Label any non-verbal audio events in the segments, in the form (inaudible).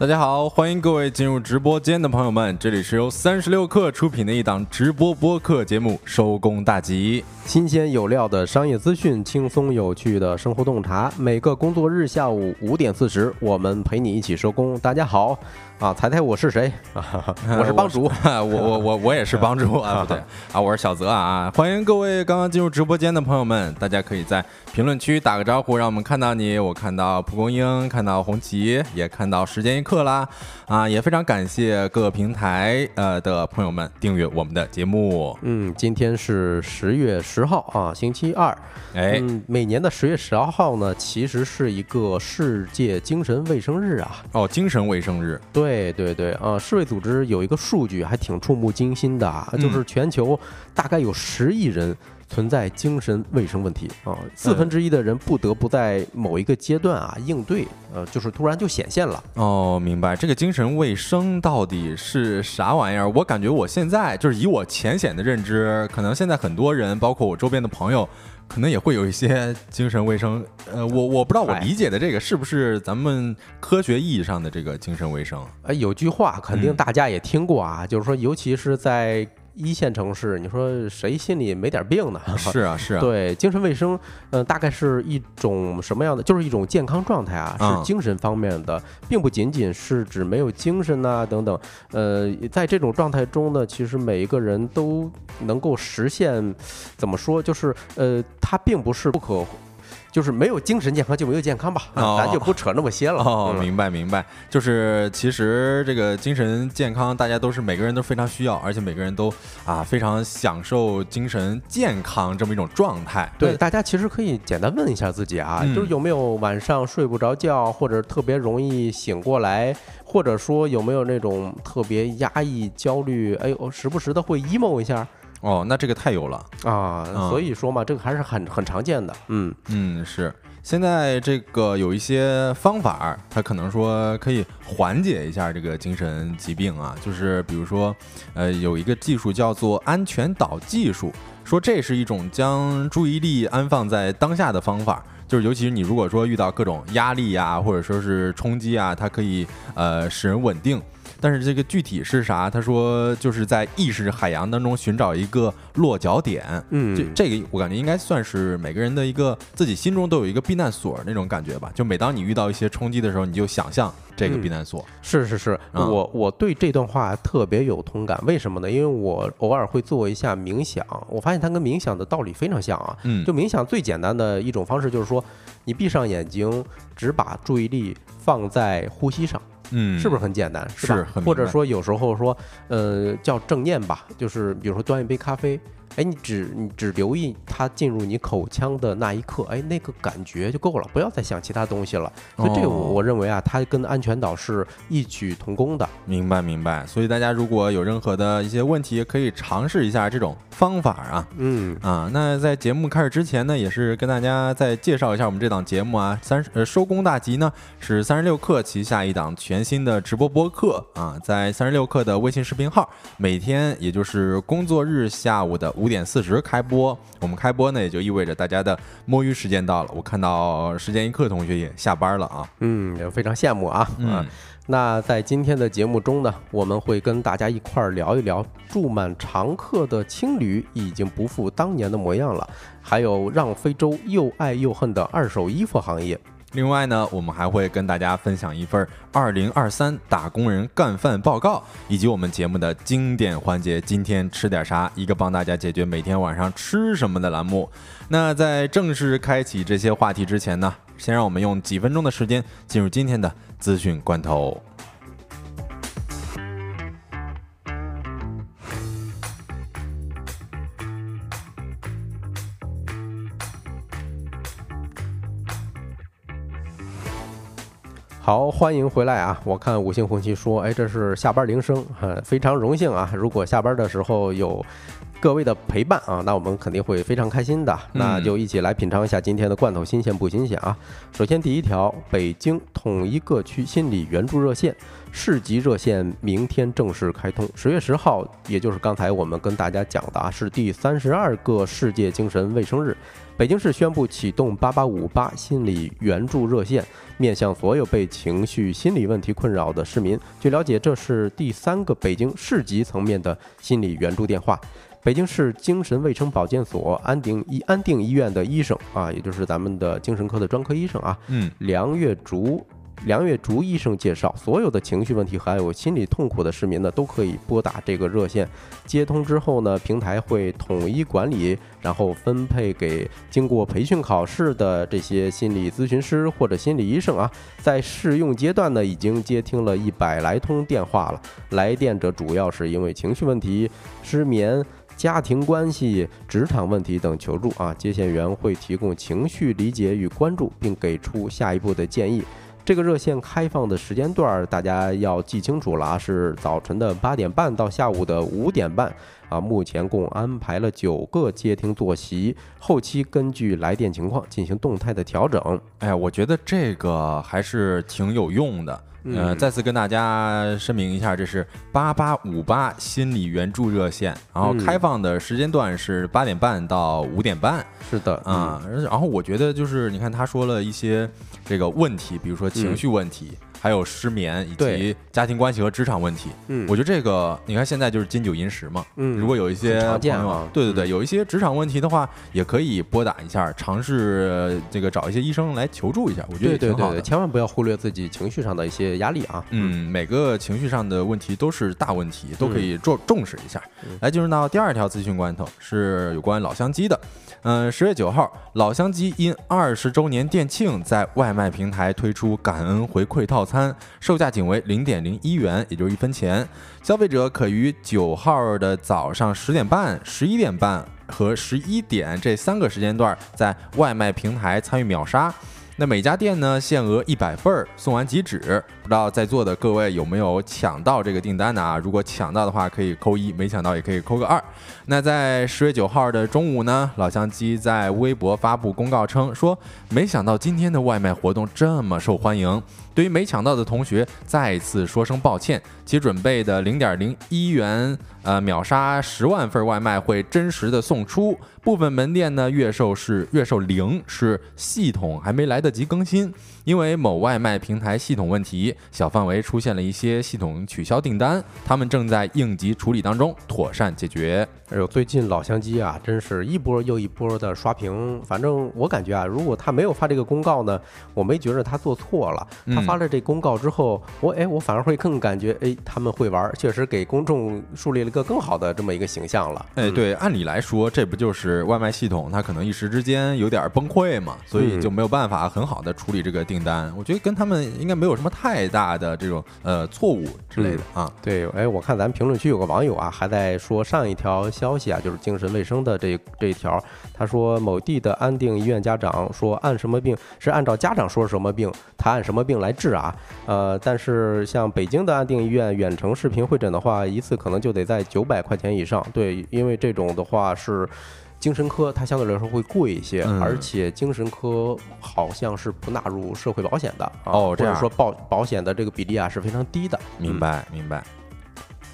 大家好，欢迎各位进入直播间的朋友们，这里是由三十六氪出品的一档直播播客节目《收工大吉》，新鲜有料的商业资讯，轻松有趣的生活洞察，每个工作日下午五点四十，我们陪你一起收工。大家好。啊，猜猜我是谁？(laughs) 我是帮主，我 (laughs) 我我我也是帮主啊，不对 (laughs) 啊，我是小泽啊，欢迎各位刚刚进入直播间的朋友们，大家可以在评论区打个招呼，让我们看到你。我看到蒲公英，看到红旗，也看到时间一刻啦，啊，也非常感谢各个平台呃的朋友们订阅我们的节目。嗯，今天是十月十号啊，星期二。哎，每年的十月十二号呢，其实是一个世界精神卫生日啊。哦，精神卫生日。对。对对对，呃，世卫组织有一个数据还挺触目惊心的，就是全球大概有十亿人存在精神卫生问题啊，四分之一的人不得不在某一个阶段啊应对，呃，就是突然就显现了。哦，明白，这个精神卫生到底是啥玩意儿？我感觉我现在就是以我浅显的认知，可能现在很多人，包括我周边的朋友。可能也会有一些精神卫生，呃，我我不知道我理解的这个是不是咱们科学意义上的这个精神卫生？呃，有句话肯定大家也听过啊，就是说，尤其是在。一线城市，你说谁心里没点病呢？(laughs) 是啊，是啊。(laughs) 对，精神卫生，嗯，大概是一种什么样的？就是一种健康状态啊，是精神方面的，并不仅仅是指没有精神呐等等。呃，在这种状态中呢，其实每一个人都能够实现，怎么说？就是呃，它并不是不可。就是没有精神健康就没有健康吧，(laughs) 咱就不扯那么些了。哦，明白明白。就是其实这个精神健康，大家都是每个人都非常需要，而且每个人都啊非常享受精神健康这么一种状态。对，大家其实可以简单问一下自己啊，就是有没有晚上睡不着觉，或者特别容易醒过来，或者说有没有那种特别压抑、焦虑，哎呦，时不时的会 emo 一下。哦，那这个太有了啊！所以说嘛，这个还是很很常见的。嗯嗯，是。现在这个有一些方法，它可能说可以缓解一下这个精神疾病啊，就是比如说，呃，有一个技术叫做安全岛技术，说这是一种将注意力安放在当下的方法，就是尤其是你如果说遇到各种压力呀，或者说是冲击啊，它可以呃使人稳定。但是这个具体是啥？他说就是在意识海洋当中寻找一个落脚点。嗯，这这个我感觉应该算是每个人的一个自己心中都有一个避难所那种感觉吧。就每当你遇到一些冲击的时候，你就想象这个避难所。是是是，我我对这段话特别有同感。为什么呢？因为我偶尔会做一下冥想，我发现它跟冥想的道理非常像啊。嗯，就冥想最简单的一种方式就是说，你闭上眼睛，只把注意力放在呼吸上。嗯，是不是很简单？是吧，或者说有时候说，呃，叫正念吧，就是比如说端一杯咖啡。哎，你只你只留意它进入你口腔的那一刻，哎，那个感觉就够了，不要再想其他东西了。所以这个我我认为啊，它跟安全岛是异曲同工的。明白明白。所以大家如果有任何的一些问题，可以尝试一下这种方法啊。嗯啊，那在节目开始之前呢，也是跟大家再介绍一下我们这档节目啊。三十呃收工大吉呢是三十六氪旗下一档全新的直播播客啊，在三十六氪的微信视频号，每天也就是工作日下午的五。五点四十开播，我们开播呢，也就意味着大家的摸鱼时间到了。我看到时间一刻同学也下班了啊，嗯，也非常羡慕啊。嗯，那在今天的节目中呢，我们会跟大家一块儿聊一聊住满常客的青旅已经不复当年的模样了，还有让非洲又爱又恨的二手衣服行业。另外呢，我们还会跟大家分享一份二零二三打工人干饭报告，以及我们节目的经典环节“今天吃点啥”，一个帮大家解决每天晚上吃什么的栏目。那在正式开启这些话题之前呢，先让我们用几分钟的时间进入今天的资讯罐头。好，欢迎回来啊！我看五星红旗说，哎，这是下班铃声，呃，非常荣幸啊！如果下班的时候有各位的陪伴啊，那我们肯定会非常开心的。那就一起来品尝一下今天的罐头新鲜不新鲜啊！首先第一条，北京统一各区心理援助热线市级热线明天正式开通。十月十号，也就是刚才我们跟大家讲的啊，是第三十二个世界精神卫生日。北京市宣布启动八八五八心理援助热线，面向所有被情绪心理问题困扰的市民。据了解，这是第三个北京市级层面的心理援助电话。北京市精神卫生保健所安定医安定医院的医生啊，也就是咱们的精神科的专科医生啊，嗯，梁月竹。梁月竹医生介绍，所有的情绪问题还有心理痛苦的市民呢，都可以拨打这个热线。接通之后呢，平台会统一管理，然后分配给经过培训考试的这些心理咨询师或者心理医生啊。在试用阶段呢，已经接听了一百来通电话了。来电者主要是因为情绪问题、失眠、家庭关系、职场问题等求助啊。接线员会提供情绪理解与关注，并给出下一步的建议。这个热线开放的时间段，大家要记清楚了啊，是早晨的八点半到下午的五点半啊。目前共安排了九个接听坐席，后期根据来电情况进行动态的调整。哎，我觉得这个还是挺有用的。呃，再次跟大家声明一下，这是八八五八心理援助热线，然后开放的时间段是八点半到五点半。是的，啊，然后我觉得就是你看他说了一些这个问题，比如说情绪问题。还有失眠以及家庭关系和职场问题，嗯，我觉得这个你看现在就是金九银十嘛，嗯，如果有一些朋友，对对对，有一些职场问题的话，也可以拨打一下，尝试这个找一些医生来求助一下，我觉得也挺好的。千万不要忽略自己情绪上的一些压力啊，嗯，每个情绪上的问题都是大问题，都可以重重视一下。来进入到第二条资讯关头，是有关老乡鸡的。嗯，十月九号，老乡鸡因二十周年店庆，在外卖平台推出感恩回馈套餐，售价仅为零点零一元，也就是一分钱。消费者可于九号的早上十点半、十一点半和十一点这三个时间段，在外卖平台参与秒杀。那每家店呢，限额一百份儿，送完即止。不知道在座的各位有没有抢到这个订单呢？啊，如果抢到的话，可以扣一；没抢到也可以扣个二。那在十月九号的中午呢，老乡鸡在微博发布公告称说，没想到今天的外卖活动这么受欢迎。对于没抢到的同学，再次说声抱歉。其准备的零点零一元，呃，秒杀十万份外卖会真实的送出。部分门店呢，月售是月售零，是系统还没来得及更新。因为某外卖平台系统问题，小范围出现了一些系统取消订单，他们正在应急处理当中，妥善解决。哎呦，最近老乡鸡啊，真是一波又一波的刷屏。反正我感觉啊，如果他没有发这个公告呢，我没觉着他做错了。他发了这公告之后，我哎，我反而会更感觉哎，他们会玩，确实给公众树立了一个更好的这么一个形象了。哎，对，按理来说，这不就是外卖系统它可能一时之间有点崩溃嘛，所以就没有办法很好的处理这个订。订单，我觉得跟他们应该没有什么太大的这种呃错误之类的啊。对，哎，我看咱评论区有个网友啊，还在说上一条消息啊，就是精神卫生的这这一条。他说某地的安定医院家长说按什么病是按照家长说什么病，他按什么病来治啊。呃，但是像北京的安定医院远程视频会诊的话，一次可能就得在九百块钱以上。对，因为这种的话是。精神科它相对来说会贵一些，而且精神科好像是不纳入社会保险的哦，或者说保保险的这个比例啊是非常低的。明白，明白。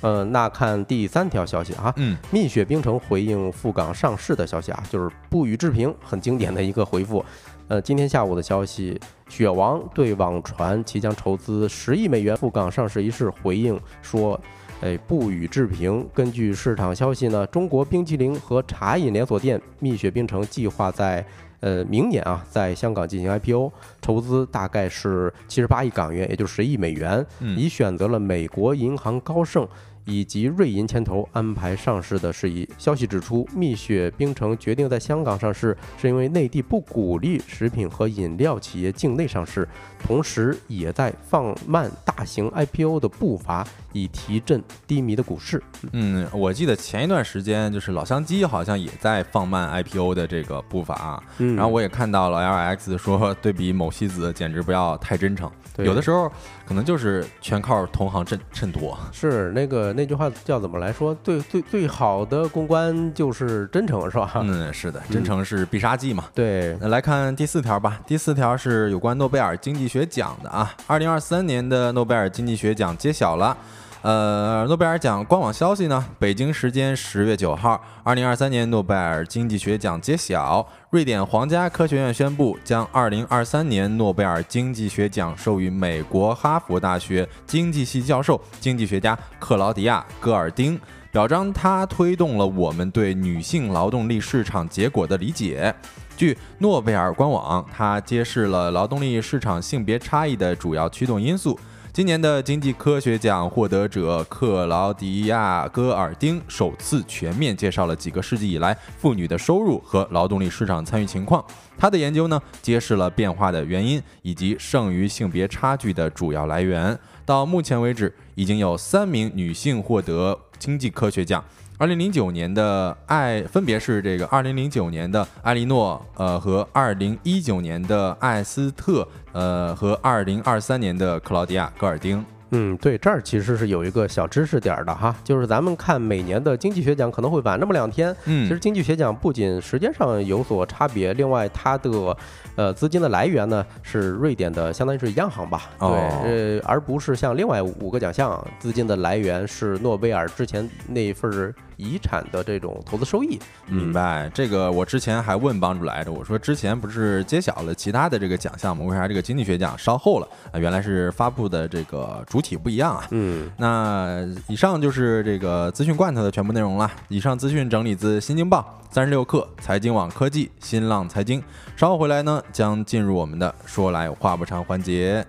嗯，那看第三条消息啊，嗯，蜜雪冰城回应赴港上市的消息啊，就是不予置评，很经典的一个回复。呃，今天下午的消息，雪王对网传其将筹资十亿美元赴港上市一事回应说。哎，不予置评。根据市场消息呢，中国冰淇淋和茶饮连锁店蜜雪冰城计划在呃明年啊，在香港进行 IPO，筹资大概是七十八亿港元，也就十亿美元，已选择了美国银行高盛。以及瑞银牵头安排上市的事宜。消息指出，蜜雪冰城决定在香港上市，是因为内地不鼓励食品和饮料企业境内上市，同时也在放慢大型 IPO 的步伐，以提振低迷的股市。嗯，我记得前一段时间就是老乡鸡好像也在放慢 IPO 的这个步伐啊，然后我也看到了 LX 说 (laughs) 对比某西子简直不要太真诚。有的时候可能就是全靠同行衬衬托。是那个那句话叫怎么来说？最最最好的公关就是真诚，是吧？嗯，是的，真诚是必杀技嘛。对，那来看第四条吧。第四条是有关诺贝尔经济学奖的啊。二零二三年的诺贝尔经济学奖揭晓了。呃，诺贝尔奖官网消息呢？北京时间十月九号，二零二三年诺贝尔经济学奖揭晓。瑞典皇家科学院宣布，将二零二三年诺贝尔经济学奖授予美国哈佛大学经济系教授、经济学家克劳迪亚·戈尔丁，表彰他推动了我们对女性劳动力市场结果的理解。据诺贝尔官网，他揭示了劳动力市场性别差异的主要驱动因素。今年的经济科学奖获得者克劳迪亚·戈尔丁首次全面介绍了几个世纪以来妇女的收入和劳动力市场参与情况。他的研究呢，揭示了变化的原因以及剩余性别差距的主要来源。到目前为止，已经有三名女性获得经济科学奖。二零零九年的艾分别是这个二零零九年的艾莉诺，呃和二零一九年的艾斯特，呃和二零二三年的克劳迪亚·戈尔丁。嗯，对，这儿其实是有一个小知识点的哈，就是咱们看每年的经济学奖可能会晚那么两天。嗯，其实经济学奖不仅时间上有所差别，另外它的呃资金的来源呢是瑞典的，相当于是央行吧？对，呃，而不是像另外五个奖项资金的来源是诺贝尔之前那一份儿。遗产的这种投资收益，明白？这个我之前还问帮主来着，我说之前不是揭晓了其他的这个奖项吗？为啥这个经济学奖稍后了？啊，原来是发布的这个主体不一样啊。嗯，那以上就是这个资讯罐头的全部内容了。以上资讯整理自《新京报》三十六氪、财经网科技、新浪财经。稍后回来呢，将进入我们的说来话不长环节。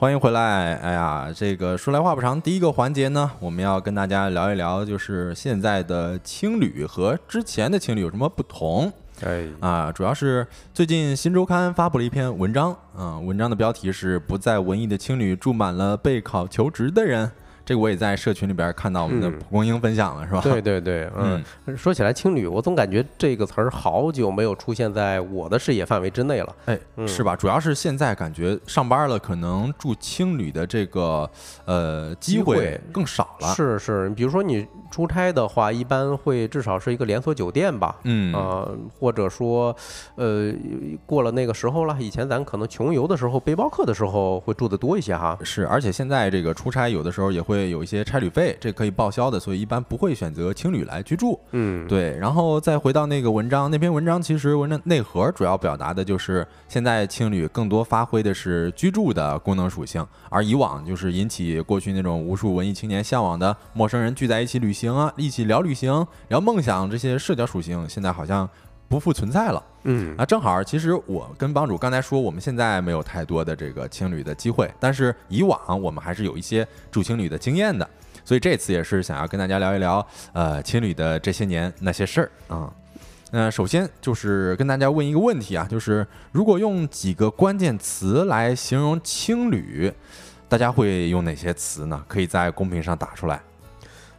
欢迎回来！哎呀，这个说来话不长，第一个环节呢，我们要跟大家聊一聊，就是现在的青旅和之前的青旅有什么不同？哎，啊，主要是最近新周刊发布了一篇文章，啊，文章的标题是“不在文艺的青旅住满了备考求职的人”。这个我也在社群里边看到我们的蒲公英分享了，是吧？对对对，嗯，说起来青旅，我总感觉这个词儿好久没有出现在我的视野范围之内了，哎，是吧？主要是现在感觉上班了，可能住青旅的这个呃机会更少了。是是，比如说你出差的话，一般会至少是一个连锁酒店吧，嗯啊，或者说呃过了那个时候了，以前咱可能穷游的时候，背包客的时候会住的多一些哈。是，而且现在这个出差有的时候也会。会有一些差旅费，这可以报销的，所以一般不会选择青旅来居住。嗯，对。然后再回到那个文章，那篇文章其实文章内核主要表达的就是现在青旅更多发挥的是居住的功能属性，而以往就是引起过去那种无数文艺青年向往的陌生人聚在一起旅行啊，一起聊旅行、聊梦想这些社交属性，现在好像。不复存在了，嗯啊，正好，其实我跟帮主刚才说，我们现在没有太多的这个青旅的机会，但是以往我们还是有一些住青旅的经验的，所以这次也是想要跟大家聊一聊，呃，青旅的这些年那些事儿啊。那首先就是跟大家问一个问题啊，就是如果用几个关键词来形容青旅，大家会用哪些词呢？可以在公屏上打出来。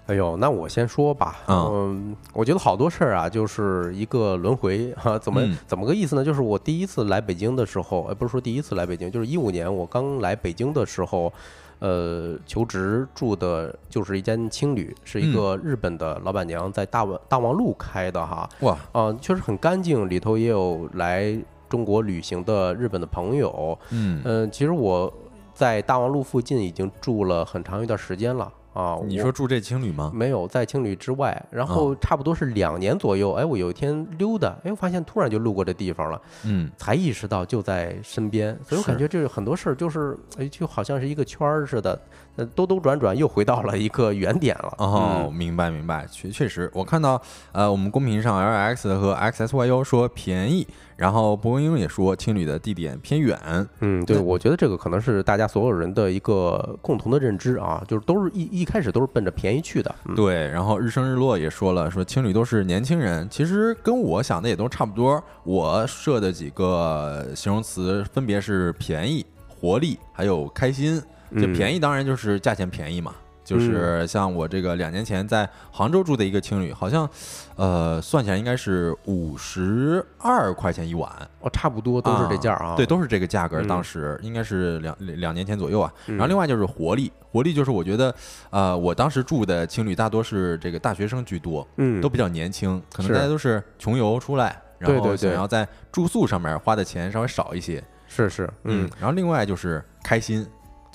哎呦，那我先说吧。嗯，我觉得好多事儿啊，就是一个轮回哈。怎么怎么个意思呢？就是我第一次来北京的时候，哎，不是说第一次来北京，就是一五年我刚来北京的时候，呃，求职住的就是一间青旅，是一个日本的老板娘在大王大望路开的哈。哇，啊，确实很干净，里头也有来中国旅行的日本的朋友。嗯嗯，其实我在大王路附近已经住了很长一段时间了。啊，你说住这青旅吗？没有，在青旅之外，然后差不多是两年左右。哎，我有一天溜达，哎，我发现突然就路过这地方了，嗯，才意识到就在身边。所以我感觉这很多事儿就是，哎，就好像是一个圈儿似的。兜兜转转又回到了一个原点了。哦，明白明白，确确实，我看到呃，我们公屏上 L X 和 X S Y U 说便宜。然后博英也说，青旅的地点偏远。嗯，对，我觉得这个可能是大家所有人的一个共同的认知啊，就是都是一一开始都是奔着便宜去的。对，然后日升日落也说了，说情侣都是年轻人，其实跟我想的也都差不多。我设的几个形容词分别是便宜、活力，还有开心。这便宜当然就是价钱便宜嘛。就是像我这个两年前在杭州住的一个青旅，好像，呃，算起来应该是五十二块钱一晚，哦，差不多都是这价啊，对，都是这个价格。当时应该是两两年前左右啊。然后另外就是活力，活力就是我觉得，呃，我当时住的青旅大多是这个大学生居多，嗯，都比较年轻，可能大家都是穷游出来，然后想要在住宿上面花的钱稍微少一些，是是，嗯。然后另外就是开心。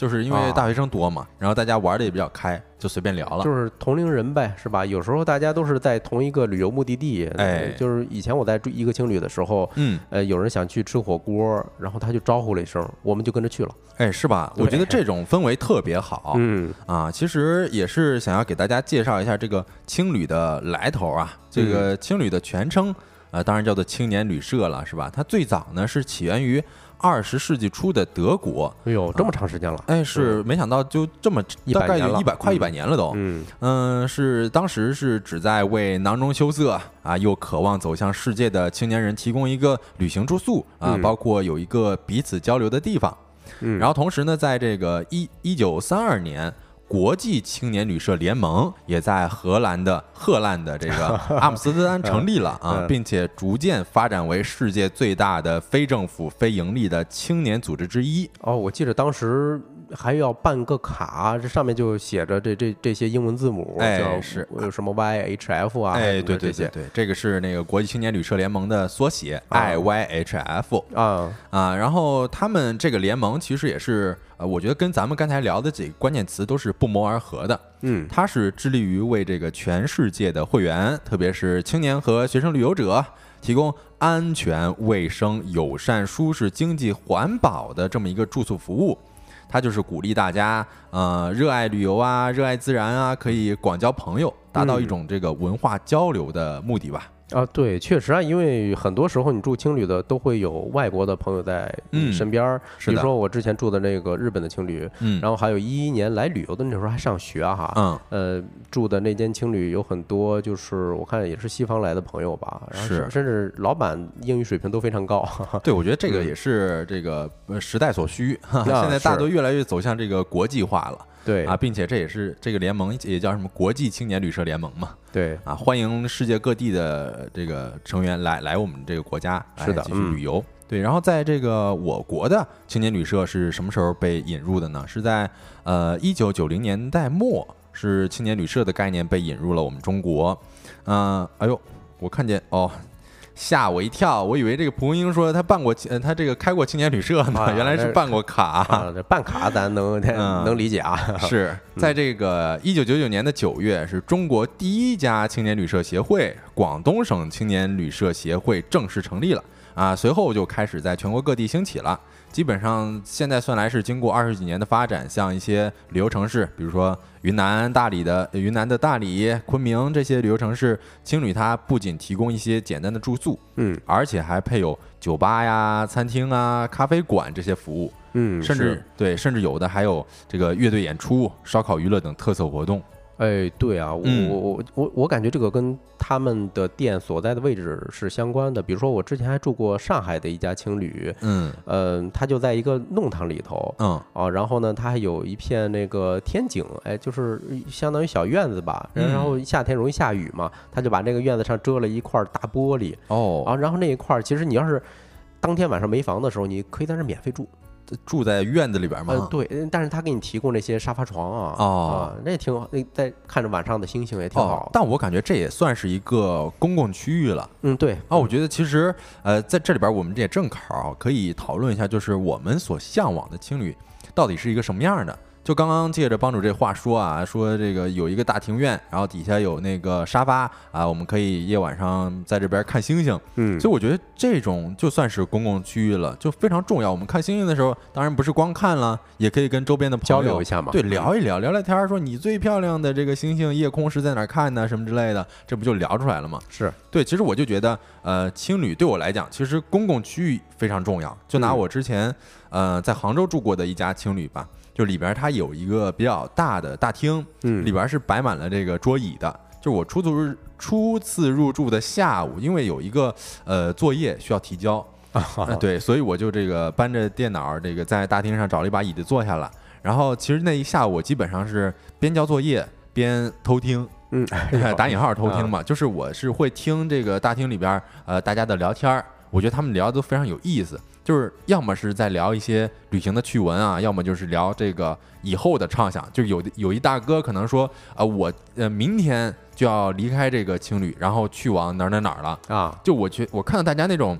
就是因为大学生多嘛，然后大家玩的也比较开，就随便聊了。就是同龄人呗，是吧？有时候大家都是在同一个旅游目的地。哎，就是以前我在住一个青旅的时候，嗯，呃，有人想去吃火锅，然后他就招呼了一声，我们就跟着去了。哎，是吧？我觉得这种氛围特别好。嗯啊，其实也是想要给大家介绍一下这个青旅的来头啊。这个青旅的全称呃，当然叫做青年旅社了，是吧？它最早呢是起源于。二十世纪初的德国，哎呦，这么长时间了！哎，是没想到就这么大概有一百快一百年了都。嗯嗯，是当时是旨在为囊中羞涩啊又渴望走向世界的青年人提供一个旅行住宿啊，包括有一个彼此交流的地方。嗯，然后同时呢，在这个一一九三二年。国际青年旅社联盟也在荷兰的荷兰的这个 (laughs) 阿姆斯特丹成立了啊，并且逐渐发展为世界最大的非政府非盈利的青年组织之一。哦，我记得当时。还要办个卡，这上面就写着这这这些英文字母，哎，是有什么 Y H F 啊？哎，对对对对，这个是那个国际青年旅社联盟的缩写，I Y H F 啊啊。然后他们这个联盟其实也是，呃，我觉得跟咱们刚才聊的几个关键词都是不谋而合的。嗯，它是致力于为这个全世界的会员，特别是青年和学生旅游者，提供安全、卫生、友善、舒适、经济、环保的这么一个住宿服务。他就是鼓励大家，呃，热爱旅游啊，热爱自然啊，可以广交朋友，达到一种这个文化交流的目的吧。啊，对，确实啊，因为很多时候你住青旅的都会有外国的朋友在身边儿，比如说我之前住的那个日本的青旅，嗯，然后还有一一年来旅游的那时候还上学哈，嗯，呃，住的那间青旅有很多就是我看也是西方来的朋友吧，是，甚至老板英语水平都非常高。(laughs) 对，我觉得这个也是这个时代所需，(laughs) 现在大多越来越走向这个国际化了。对啊，并且这也是这个联盟也叫什么国际青年旅社联盟嘛？对啊，欢迎世界各地的这个成员来来我们这个国家是的继续旅游。对，然后在这个我国的青年旅社是什么时候被引入的呢？是在呃一九九零年代末，是青年旅社的概念被引入了我们中国。嗯，哎呦，我看见哦。吓我一跳，我以为这个蒲公英说他办过，呃，他这个开过青年旅社呢，(laughs) 原来是办过卡。这办卡咱能能理解啊。是在这个一九九九年的九月，是中国第一家青年旅社协会——广东省青年旅社协会正式成立了啊，随后就开始在全国各地兴起了。基本上现在算来是经过二十几年的发展，像一些旅游城市，比如说云南大理的云南的大理、昆明这些旅游城市，青旅它不仅提供一些简单的住宿，嗯，而且还配有酒吧呀、餐厅啊、咖啡馆这些服务，嗯，甚至对，甚至有的还有这个乐队演出、烧烤娱乐等特色活动。哎，对啊，我我我我感觉这个跟他们的店所在的位置是相关的。比如说，我之前还住过上海的一家青旅，嗯，呃，它就在一个弄堂里头，嗯，啊，然后呢，它还有一片那个天井，哎，就是相当于小院子吧。然后夏天容易下雨嘛，他就把那个院子上遮了一块大玻璃，哦，啊，然后那一块其实你要是当天晚上没房的时候，你可以在那免费住。住在院子里边吗？对，但是他给你提供那些沙发床啊，哦，那也挺好。那在看着晚上的星星也挺好。但我感觉这也算是一个公共区域了。嗯，对。啊，我觉得其实呃，在这里边我们也正好可以讨论一下，就是我们所向往的青旅到底是一个什么样的。就刚刚借着帮主这话说啊，说这个有一个大庭院，然后底下有那个沙发啊，我们可以夜晚上在这边看星星。嗯，所以我觉得这种就算是公共区域了，就非常重要。我们看星星的时候，当然不是光看了，也可以跟周边的朋友交流一下嘛，对，聊一聊，聊聊天儿，说你最漂亮的这个星星夜空是在哪看呢？什么之类的，这不就聊出来了吗？是对，其实我就觉得，呃，青旅对我来讲，其实公共区域非常重要。就拿我之前，呃，在杭州住过的一家青旅吧。就里边它有一个比较大的大厅，嗯，里边是摆满了这个桌椅的。就我初入初次入住的下午，因为有一个呃作业需要提交，(laughs) 啊，对，所以我就这个搬着电脑，这个在大厅上找了一把椅子坐下了。然后其实那一下午我基本上是边交作业边偷听，嗯，(laughs) 打引号偷听嘛，就是我是会听这个大厅里边呃大家的聊天儿，我觉得他们聊的都非常有意思。就是要么是在聊一些旅行的趣闻啊，要么就是聊这个以后的畅想。就有的有一大哥可能说，呃，我呃明天就要离开这个青旅，然后去往哪儿哪儿哪儿了啊。就我觉我看到大家那种。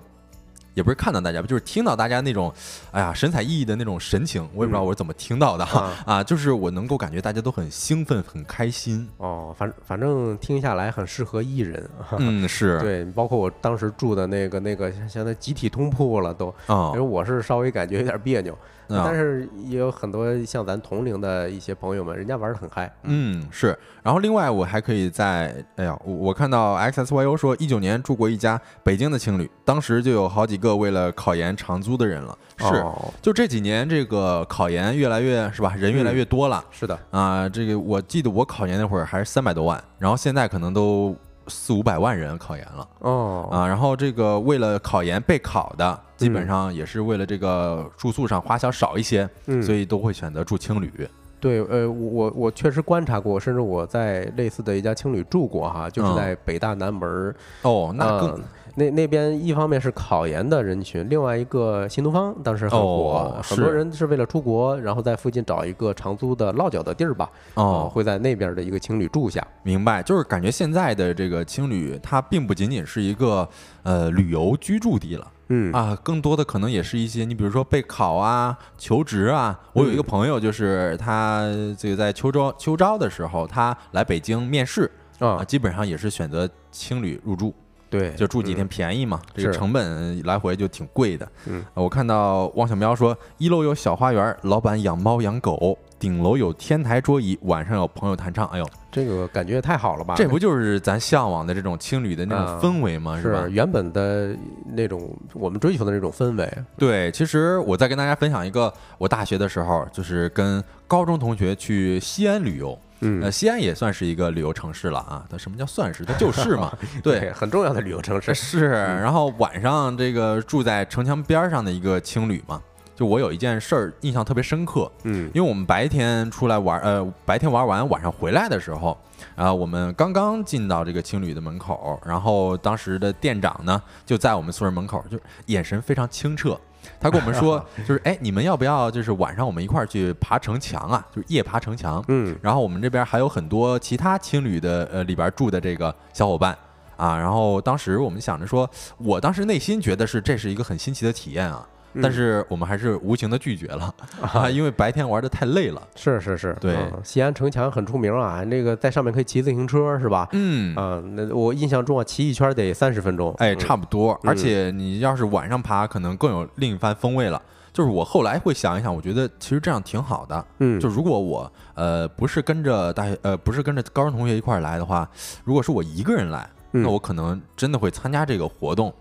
也不是看到大家吧，就是听到大家那种，哎呀，神采奕奕的那种神情，我也不知道我是怎么听到的哈 (laughs) 啊，就是我能够感觉大家都很兴奋、很开心。哦。反反正听下来很适合艺人，(laughs) 嗯，是。对，包括我当时住的那个那个，现在集体通铺了都，因为我是稍微感觉有点别扭。但是也有很多像咱同龄的一些朋友们，人家玩的很嗨。嗯，是。然后另外我还可以在，哎呀，我我看到 X S Y U 说，一九年住过一家北京的情侣，当时就有好几个为了考研长租的人了。是，就这几年这个考研越来越是吧，人越来越多了。是的啊，这个我记得我考研那会儿还是三百多万，然后现在可能都。四五百万人考研了哦啊，然后这个为了考研备考的，基本上也是为了这个住宿上花销少一些，所以都会选择住青旅。对，呃，我我确实观察过，甚至我在类似的一家青旅住过哈，就是在北大南门哦，那更。那那边一方面是考研的人群，另外一个新东方当时很火，很多人是为了出国，然后在附近找一个长租的落脚的地儿吧，哦，会在那边的一个青旅住下。明白，就是感觉现在的这个青旅，它并不仅仅是一个呃旅游居住地了，嗯啊，更多的可能也是一些，你比如说备考啊、求职啊。我有一个朋友，就是他这个在秋招秋招的时候，他来北京面试啊，基本上也是选择青旅入住。对，就住几天便宜嘛，这个成本来回就挺贵的。嗯，我看到汪小喵说，一楼有小花园，老板养猫养狗，顶楼有天台桌椅，晚上有朋友弹唱。哎呦，这个感觉也太好了吧！这不就是咱向往的这种青旅的那种氛围吗？是吧？原本的那种我们追求的那种氛围。对，其实我再跟大家分享一个，我大学的时候就是跟高中同学去西安旅游。嗯，呃，西安也算是一个旅游城市了啊。它什么叫算是？它就是嘛。(laughs) 对，很重要的旅游城市。是。然后晚上这个住在城墙边上的一个青旅嘛，就我有一件事儿印象特别深刻。嗯，因为我们白天出来玩，呃，白天玩完，晚上回来的时候，啊，我们刚刚进到这个青旅的门口，然后当时的店长呢就在我们宿舍门口，就眼神非常清澈。他跟我们说，(laughs) 就是哎，你们要不要就是晚上我们一块儿去爬城墙啊？就是夜爬城墙。嗯，然后我们这边还有很多其他青旅的呃里边住的这个小伙伴啊。然后当时我们想着说，我当时内心觉得是这是一个很新奇的体验啊。但是我们还是无情的拒绝了 (laughs) 啊，因为白天玩的太累了。是是是，对，西安城墙很出名啊，那个在上面可以骑自行车，是吧？嗯啊，那我印象中啊，骑一圈得三十分钟。哎，差不多。而且你要是晚上爬，可能更有另一番风味了。就是我后来会想一想，我觉得其实这样挺好的。嗯，就如果我呃不是跟着大学呃不是跟着高中同学一块来的话，如果是我一个人来，那我可能真的会参加这个活动。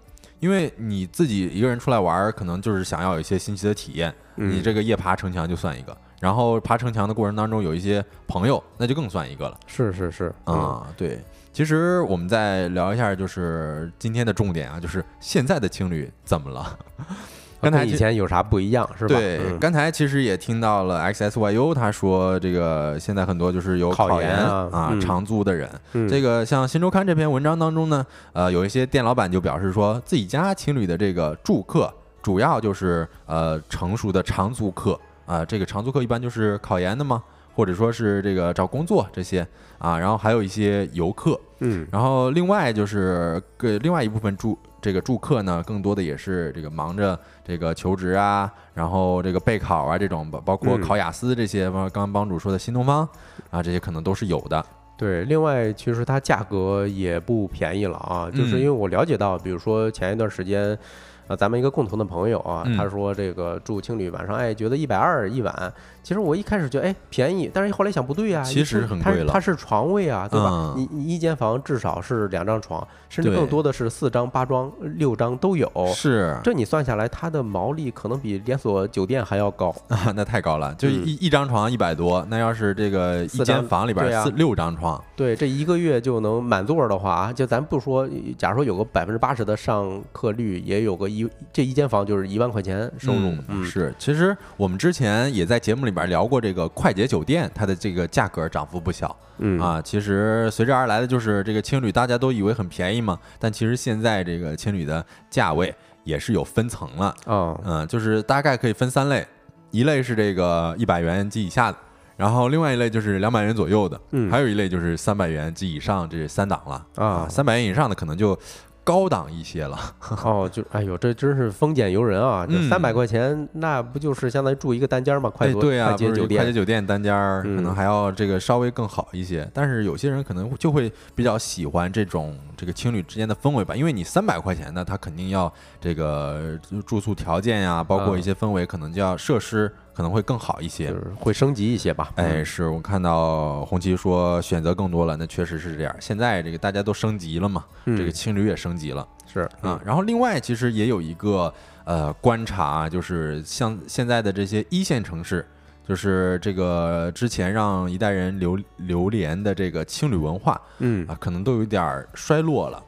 因为你自己一个人出来玩，可能就是想要有一些新奇的体验。你这个夜爬城墙就算一个，然后爬城墙的过程当中有一些朋友，那就更算一个了。是是是啊，对。其实我们再聊一下，就是今天的重点啊，就是现在的情侣怎么了？刚才以前有啥不一样是吧？对，刚才其实也听到了 X S Y U 他说，这个现在很多就是有考研啊长租的人。这个像新周刊这篇文章当中呢，呃，有一些店老板就表示说自己家情侣的这个住客主要就是呃成熟的长租客啊，这个长租客一般就是考研的嘛，或者说是这个找工作这些啊，然后还有一些游客，嗯，然后另外就是个另外一部分住这个住客呢，更多的也是这个忙着这个求职啊，然后这个备考啊这种，包包括嗯考雅思这些，包括刚刚帮主说的新东方啊，这些可能都是有的。对，另外其实它价格也不便宜了啊，就是嗯因为我了解到，比如说前一段时间。呃，咱们一个共同的朋友啊，嗯。他说这个住青旅晚上，哎，觉得一百二一晚。其实我一开始觉得哎便宜，但是后来想不对啊，其实很贵了。它是床位啊，对吧？嗯。你你一间房至少是两张床，甚至更多的是四张、八张、六张都有。是。这你算下来，它的毛利可能比连锁酒店还要高。啊，(laughs) 那太高了，就嗯。一一张床一百多，那要是这个一四间房里边四六张床，对，这一个月就能满座的话，就咱不说，假如说有个百分之八十的上客率，也有个一这一间房就是一万块钱收入。嗯，是。其实我们之前也在节目里边聊过这个快捷酒店，它的这个价格涨幅不小嗯啊。其实随之而来的就是这个青旅，大家都以为很便宜嘛，但其实现在这个青旅的价位也是有分层了。啊嗯，就是大概可以分三类，一类是这个一百元及以下的，然后另外一类就是两百元左右的，嗯还有一类就是三百元及以上，这是三档了啊三百元以上的可能就高档一些了。(laughs) 哦，就哎呦，这真是丰俭由人啊！这嗯三百块钱，那不就是相当于住一个单间吗？快哎，捷对啊，快捷酒店快捷店。酒店单间儿可能嗯还要这个稍微更好一些，但是有些人可能就会比较喜欢这种这个情侣之间的氛围吧，因为你三百块钱呢，他肯定要这个住宿条件呀，包括一嗯些氛围，可能就要设施可能会更好一些就。是会升级一些吧？哎，嗯，是我看到红旗说选择更多了，那确实是这样。现在这个大家都升级了嘛，嗯这个青旅也升级了是啊。，然后另外其实也有一个呃观察啊，就是像现在的这些一线城市，就是这个之前让一代人流流连的这个青旅文化嗯啊，可能都有点儿衰落了。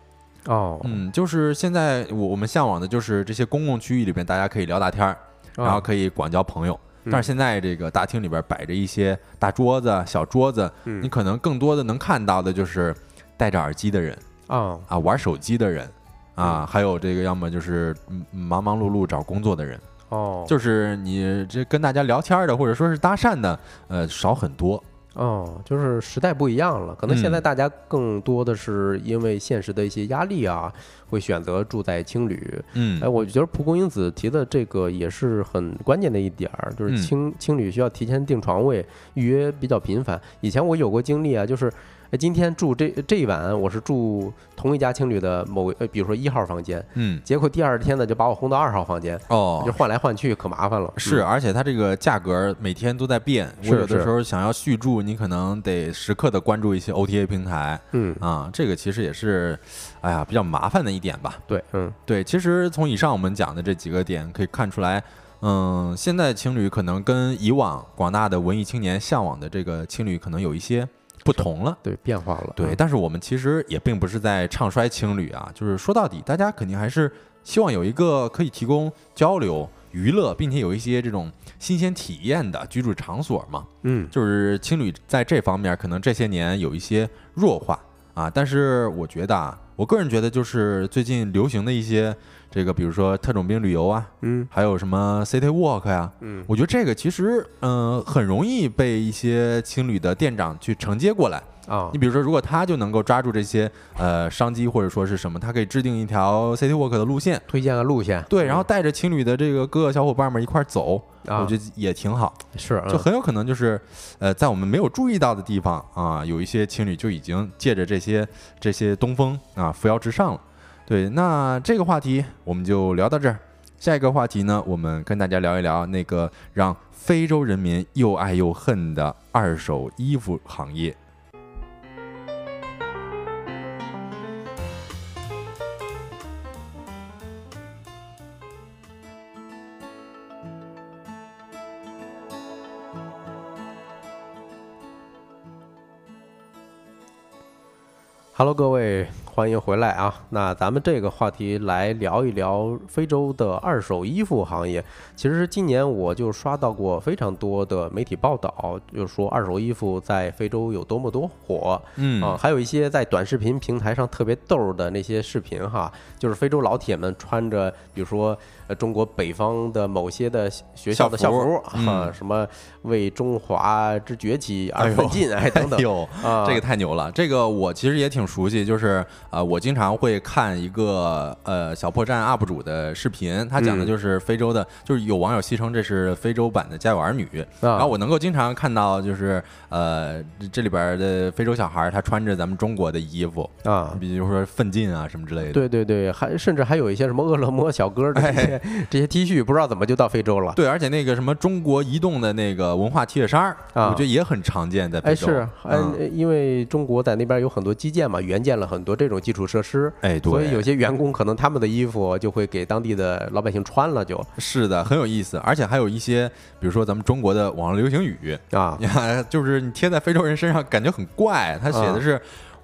哦，嗯，就是现在我我们向往的就是这些公共区域里边，大家可以聊大天儿，然后啊可以广交朋友。嗯但是现在这个大厅里边摆着一些大桌子、小桌子，嗯。你可能更多的能看到的就是戴着耳机的人啊。啊，玩手机的人啊，还有这个要么就是嗯忙忙碌碌找工作的人，哦，就是你这跟大家聊天的或者说是搭讪的，呃，少很多。哦，就是时代不一样了，可能现在嗯大家更多的是因为现实的一些压力啊，会选择住在青旅。嗯哎，我觉得蒲公英子提的这个也是很关键的一点儿，就是嗯青青旅需要提前订床位，预约比较频繁。以前我有过经历啊，就是。哎，今天住这这一晚，我是住同一家青旅的某，呃，比如说一号房间，嗯结果第二天呢就把我轰到二号房间，哦就。换来换去，可麻烦了。是，嗯而且它这个价格每天都在变。我是有的时候想要续住，你可能得时刻的关注一些 OTA 平台嗯，啊，这个其实也是，哎呀，比较麻烦的一点吧。对，嗯对，其实从以上我们讲的这几个点可以看出来，嗯，现在情侣可能跟以往广大的文艺青年向往的这个情侣可能有一些不同了。对，变化了。对，嗯但是我们其实也并不是在唱衰青旅啊，就是说到底，大家肯定还是希望有一个可以提供交流、娱乐，并且有一些这种新鲜体验的居住场所嘛。嗯就是青旅在这方面可能这些年有一些弱化啊，但是我觉得啊，我个人觉得就是最近流行的一些这个，比如说特种兵旅游啊，嗯还有什么 City Walk 呀、嗯我觉得这个其实嗯、呃很容易被一些情侣的店长去承接过来。啊你比如说，如果他就能够抓住这些呃商机或者说是什么，他可以制定一条 City Walk 的路线，推荐个路线，对，然后带着情侣的这个各个小伙伴们一块儿走，啊我觉得也挺好。是嗯就很有可能就是，呃，在我们没有注意到的地方啊，有一些情侣就已经借着这些这些东风啊扶摇直上了。对，那这个话题我们就聊到这儿。下一个话题呢，我们跟大家聊一聊那个让非洲人民又爱又恨的二手衣服行业。Hello，各位，欢迎回来啊！那咱们这个话题来聊一聊非洲的二手衣服行业。其实今年我就刷到过非常多的媒体报道，就说二手衣服在非洲有多么多火。嗯啊，还有一些在短视频平台上特别逗的那些视频哈，就是非洲老铁们穿着，比如说呃中国北方的某些的学校的校服啊，什么为中华之崛起而奋进 (laughs) 哎等等。哟，这个太牛了！这个我其实也挺熟悉，就是呃，我经常会看一个呃小破站 UP 主的视频，他讲的就是非洲的，就是有网友戏称这是非洲版的《家有儿女》，啊然后我能够经常看到就是呃这里边的非洲小孩他穿着咱们中国的衣服啊，比如说奋进啊什么之类的。对对对，还甚至还有一些什么饿了么小哥这些这些 T 恤，不知道怎么就到非洲了。对，而且那个什么中国移动的那个文化 T 恤衫儿，我觉得也很常见在非洲。哎，是，嗯，因为中国在那边有很多基建嘛，援建了很多这种基础设施，哎，所以有些员工可能他们的衣服就会给当地的老百姓穿了，就是的，很有意思。而且还有一些，比如说咱们中国的网络流行语啊，(laughs) 就是你贴在非洲人身上，感觉很怪。他写的是。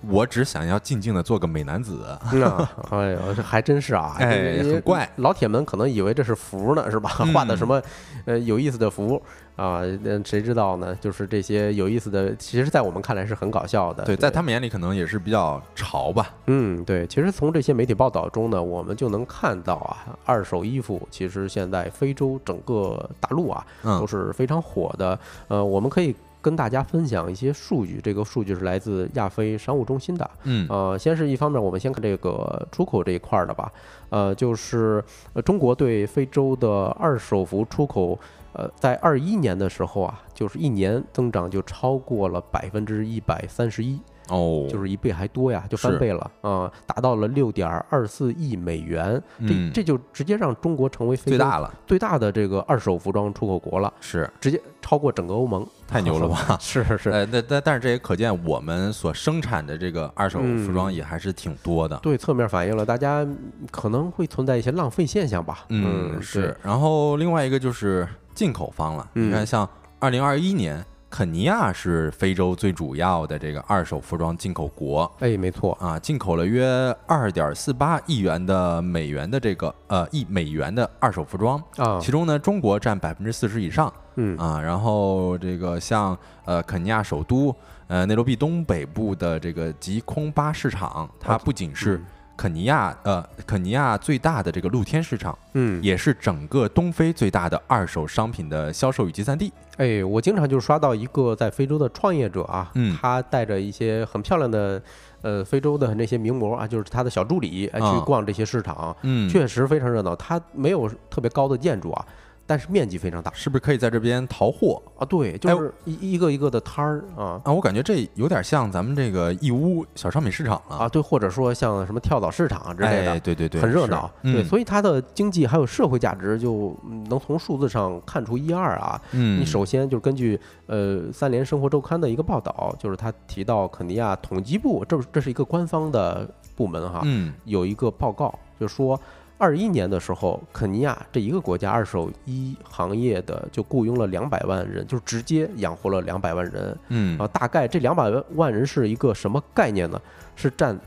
我只想要静静的做个美男子。哎呦，这还真是啊，(laughs) 哎，很怪。老铁们可能以为这是符呢，是吧？画的什么呃有意思的符啊？那谁知道呢？就是这些有意思的，其实，在我们看来是很搞笑的。对，在他们眼里可能也是比较潮吧。嗯，对。其实从这些媒体报道中呢，我们就能看到啊，二手衣服其实现在非洲整个大陆啊都是非常火的。呃，我们可以。跟大家分享一些数据，这个数据是来自亚非商务中心的。嗯，呃，先是一方面，我们先看这个出口这一块的吧。呃，就是呃，中国对非洲的二手服出口，呃，在二一年的时候啊，就是一年增长就超过了百分之一百三十一。哦，就是一倍还多呀，就翻倍了啊，达到了六点二四亿美元，这这就直接让中国成为最大了最大的这个二手服装出口国了，是直接超过整个欧盟，太牛了吧？(laughs) 是是是，(laughs) 呃，但但但是这也可见我们所生产的这个二手服装也还是挺多的，对，侧面反映了大家可能会存在一些浪费现象吧。嗯，是。然后另外一个就是进口方了，你看像二零二一年。肯尼亚是非洲最主要的这个二手服装进口国，哎，没错。啊，进口了约二点四八亿元的美元的这个呃亿美元的二手服装。啊，其中呢，中国占百分之四十以上，嗯。啊，然后这个像呃肯尼亚首都呃内罗毕东北部的这个吉空巴市场，它不仅是。肯尼亚呃，肯尼亚最大的这个露天市场，嗯，也是整个东非最大的二手商品的销售与集散地。哎，我经常就刷到一个在非洲的创业者啊，嗯，他带着一些很漂亮的呃非洲的那些名模啊，就是他的小助理哎去逛这些市场，嗯，确实非常热闹。它没有特别高的建筑啊。但是面积非常大，是不是可以在这边淘货啊？对，就是一一个一个的摊儿啊。啊，我感觉这有点像咱们这个义乌小商品市场了啊。对，或者说像什么跳蚤市场之类的，对对对，很热闹。对，所以它的经济还有社会价值就能从数字上看出一二啊。嗯，你首先就是根据呃三联生活周刊的一个报道，就是他提到肯尼亚统计部，这这是一个官方的部门哈，嗯，有一个报告就说。二一年的时候，肯尼亚这一个国家二手衣行业的就雇佣了两百万人，就是直接养活了两百万人。嗯啊，大概这两百万万人是一个什么概念呢？是占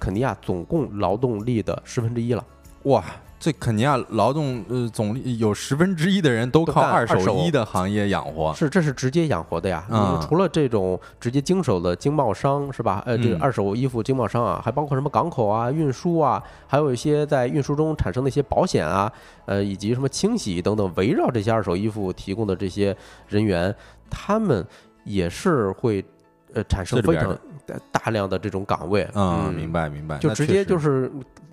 肯尼亚总共劳动力的十分之一了。哇！这肯尼亚劳动呃总有十分之一的人都靠二手衣的行业养活，是这是直接养活的呀。嗯，除了这种直接经手的经贸商是吧？呃，这个二手衣服经贸商啊，还包括什么港口啊、运输啊，还有一些在运输中产生的一些保险啊，呃，以及什么清洗等等，围绕这些二手衣服提供的这些人员，他们也是会呃产生非常大量的这种岗位。嗯，明白明白，就直接就是。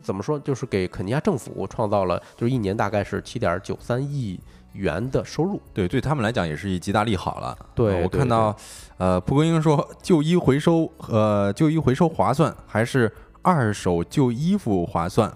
怎么说？就是给肯尼亚政府创造了，就是一年大概是七点九三亿元的收入。对，对他们来讲也是一极大利好了。对，我看到，呃，蒲公英说旧衣回收，呃，旧衣回收划算还是二手旧衣服划算？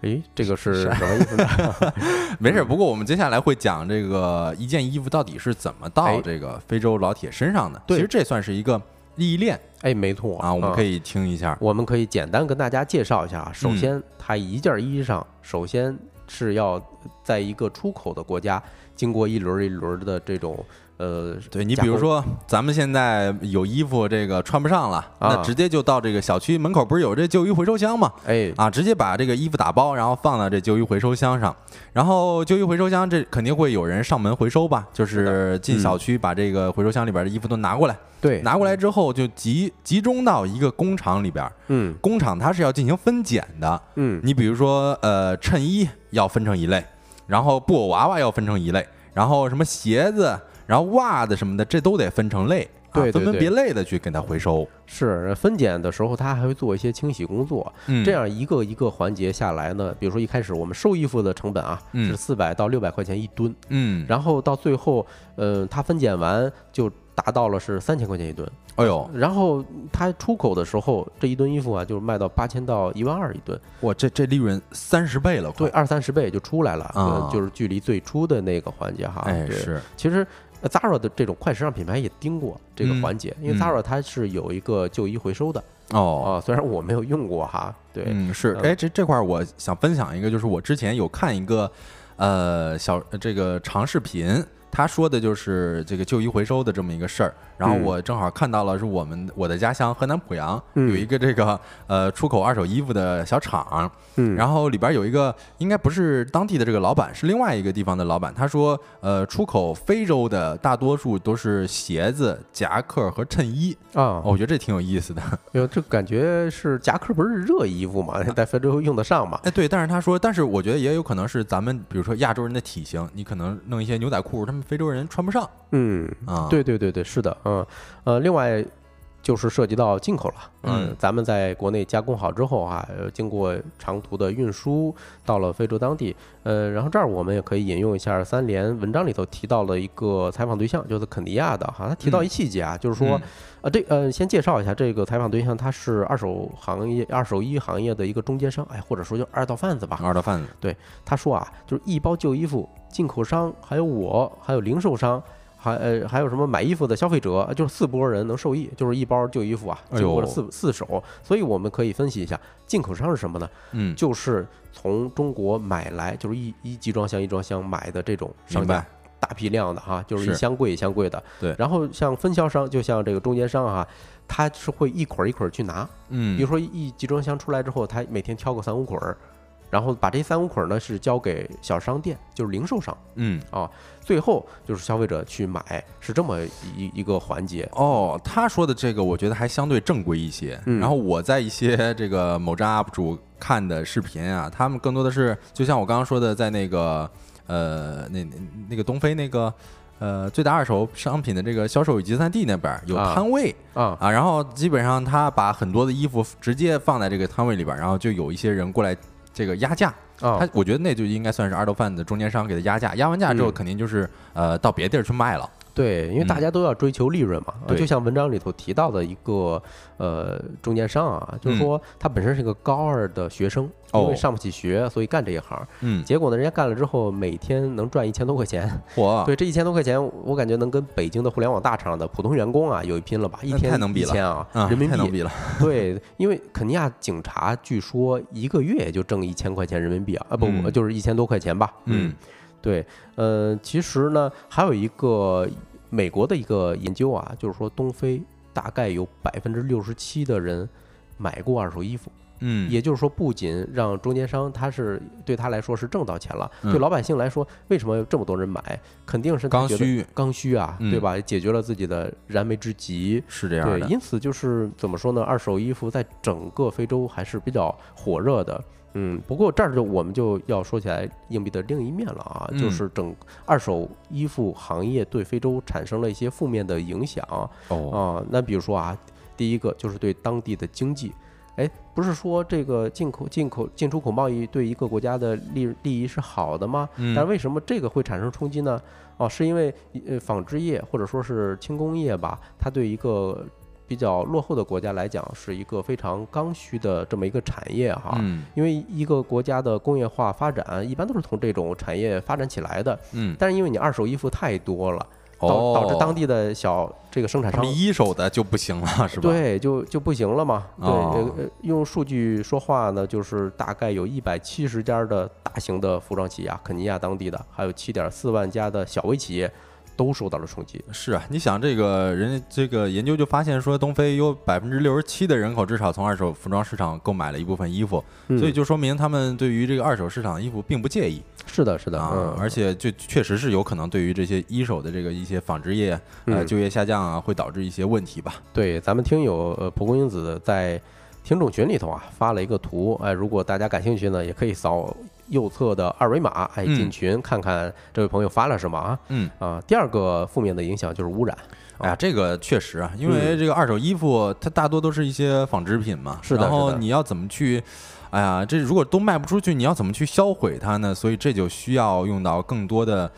诶，这个是什么意思呢？(laughs) 没事，不过我们接下来会讲这个一件衣服到底是怎么到这个非洲老铁身上的。其实这算是一个。利益链，哎，没错啊，我们可以听一下。我们可以简单跟大家介绍一下啊。首先，它一件衣裳，首先是要在一个出口的国家经过一轮一轮的这种。呃，对你比如说，咱们现在有衣服这个穿不上了，那直接就到这个小区门口，不是有这旧衣回收箱吗？哎，啊，直接把这个衣服打包，然后放到这旧衣回收箱上，然后旧衣回收箱这肯定会有人上门回收吧？就是进小区把这个回收箱里边的衣服都拿过来，对，拿过来之后就集集中到一个工厂里边，嗯，工厂它是要进行分拣的，嗯，你比如说呃衬衣要分成一类，然后布偶娃娃要分成一类，然后什么鞋子。然后袜子什么的，这都得分成类，对，分门别类的去给它回收。是分拣的时候，它还会做一些清洗工作。嗯，这样一个一个环节下来呢，比如说一开始我们收衣服的成本啊是四百到六百块钱一吨，嗯，然后到最后，呃，它分拣完就达到了是三千块钱一吨。哎呦，然后它出口的时候，这一吨衣服啊，就是卖到八千到一万二一吨。哇，这这利润三十倍了，对，二三十倍就出来了。啊，就是距离最初的那个环节哈。哎，是，其实。那 Zara 的这种快时尚品牌也盯过这个环节，因为 Zara 它是有一个旧衣回收的哦啊，虽然我没有用过哈，对，嗯是，哎这这块我想分享一个，就是我之前有看一个呃小这个长视频。他说的就是这个旧衣回收的这么一个事儿，然后我正好看到了，是我们我的家乡河南濮阳有一个这个呃出口二手衣服的小厂，然后里边有一个应该不是当地的这个老板，是另外一个地方的老板。他说，呃，出口非洲的大多数都是鞋子、夹克和衬衣啊，我觉得这挺有意思的。哟，这感觉是夹克不是热衣服嘛，(laughs) 在非洲用得上嘛？哎，对，但是他说，但是我觉得也有可能是咱们比如说亚洲人的体型，你可能弄一些牛仔裤，他们。非洲人穿不上，嗯啊，对对对对，是的，嗯。呃，另外就是涉及到进口了，嗯，咱们在国内加工好之后啊，经过长途的运输到了非洲当地，呃，然后这儿我们也可以引用一下三联文章里头提到了一个采访对象，就是肯尼亚的哈，他提到一细节啊，就是说。啊，对呃，先介绍一下这个采访对象，他是二手行业、二手衣行业的一个中间商，哎，或者说就二道贩子吧。二道贩子。对，他说啊，就是一包旧衣服，进口商还有我，还有零售商，还呃还有什么买衣服的消费者，就是四波人能受益，就是一包旧衣服啊，经过了四四手。所以我们可以分析一下，进口商是什么呢？嗯，就是从中国买来，就是一一集装箱一装箱买的这种商家。大批量的哈，就是一箱柜一箱柜的。对。然后像分销商，就像这个中间商哈，他是会一捆儿一捆儿去拿。嗯。比如说一集装箱出来之后，他每天挑个三五捆儿，然后把这三五捆儿呢是交给小商店，就是零售商。嗯。啊，最后就是消费者去买，是这么一一个环节。哦，他说的这个我觉得还相对正规一些。嗯。然后我在一些这个某站 UP 主看的视频啊，他们更多的是就像我刚刚说的，在那个。呃，那那那个东非那个，呃，最大二手商品的这个销售与集散地那边有摊位啊啊，然后基本上他把很多的衣服直接放在这个摊位里边，然后就有一些人过来这个压价，他我觉得那就应该算是二道贩子中间商给他压价，压完价之后肯定就是呃到别地儿去卖了。对，因为大家都要追求利润嘛，就像文章里头提到的一个呃中间商啊，就是说他本身是一个高二的学生，因为上不起学，所以干这一行。嗯，结果呢，人家干了之后，每天能赚一千多块钱。(laughs) 嚯！对，这一千多块钱，我感觉能跟北京的互联网大厂的普通员工啊有一拼了吧？一天一千啊，人民币能比了。对，因为肯尼亚警察据说一个月也就挣一千块钱人民币啊，啊不，就是一千多块钱吧。嗯。对，呃，其实呢，还有一个美国的一个研究啊，就是说东非大概有百分之六十七的人买过二手衣服，嗯，也就是说，不仅让中间商他是对他来说是挣到钱了，对老百姓来说，为什么有这么多人买？肯定是刚需，刚需啊，对吧？解决了自己的燃眉之急，是这样的。对，因此就是怎么说呢？二手衣服在整个非洲还是比较火热的。嗯，不过这儿就我们就要说起来硬币的另一面了啊，就是整二手衣服行业对非洲产生了一些负面的影响。哦啊，那比如说啊，第一个就是对当地的经济，哎，不是说这个进口、进口、进出口贸易对一个国家的利利益是好的吗？嗯。但为什么这个会产生冲击呢？哦，是因为呃纺织业或者说是轻工业吧，它对一个。比较落后的国家来讲，是一个非常刚需的这么一个产业哈。嗯。因为一个国家的工业化发展，一般都是从这种产业发展起来的。嗯。但是因为你二手衣服太多了，导导致当地的小这个生产商一手的就不行了，是吧？对，就就不行了嘛。对，用数据说话呢，就是大概有一百七十家的大型的服装企业，肯尼亚当地的，还有七点四万家的小微企业。都受到了冲击。是啊，你想这个人，这个研究就发现说，东非有百分之六十七的人口至少从二手服装市场购买了一部分衣服，所以就说明他们对于这个二手市场衣服并不介意。是的，是的啊，而且就确实是有可能对于这些一手的这个一些纺织业呃就业下降啊，会导致一些问题吧。对，咱们听友呃蒲公英子在听众群里头啊发了一个图，哎，如果大家感兴趣呢，也可以扫。右侧的二维码，哎，进群看看这位朋友发了什么啊？嗯啊，第二个负面的影响就是污染。哎呀，这个确实啊，因为这个二手衣服它大多都是一些纺织品嘛，是的。然后你要怎么去？哎呀，这如果都卖不出去，你要怎么去销毁它呢？所以这就需要用到更多的，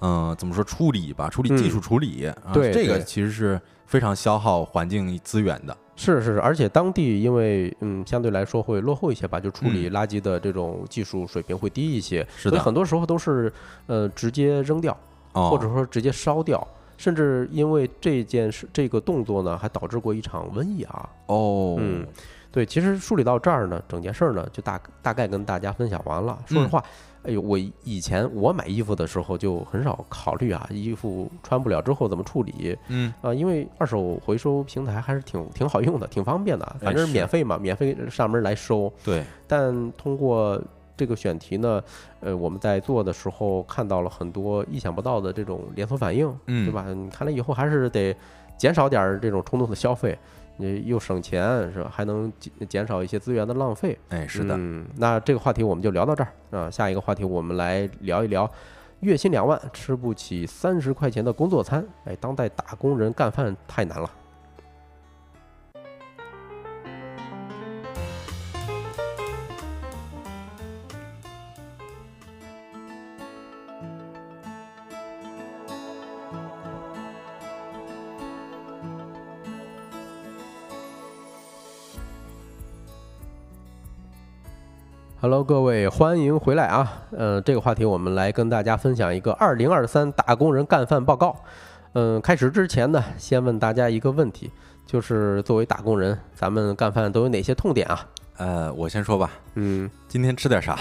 嗯，怎么说处理吧？处理技术处理。对，这个其实是非常消耗环境资源的。是是是，而且当地因为嗯相对来说会落后一些吧，就处理垃圾的这种技术水平会低一些，所以很多时候都是呃直接扔掉，或者说直接烧掉，甚至因为这件事这个动作呢，还导致过一场瘟疫啊。哦，嗯，对，其实梳理到这儿呢，整件事儿呢就大大概跟大家分享完了。说实话。哎呦，我以前我买衣服的时候就很少考虑啊，衣服穿不了之后怎么处理？嗯啊，因为二手回收平台还是挺挺好用的，挺方便的，反正免费嘛，免费上门来收。对。但通过这个选题呢，呃，我们在做的时候看到了很多意想不到的这种连锁反应，嗯对吧？看来以后还是得减少点这种冲动的消费。你又省钱是吧？还能减减少一些资源的浪费。哎，是的。嗯，那这个话题我们就聊到这儿啊。下一个话题我们来聊一聊，月薪两万吃不起三十块钱的工作餐。哎，当代打工人干饭太难了。Hello，各位，欢迎回来啊！嗯，这个话题我们来跟大家分享一个二零二三打工人干饭报告。嗯，开始之前呢，先问大家一个问题，就是作为打工人，咱们干饭都有哪些痛点啊？呃，我先说吧。嗯，今天吃点啥？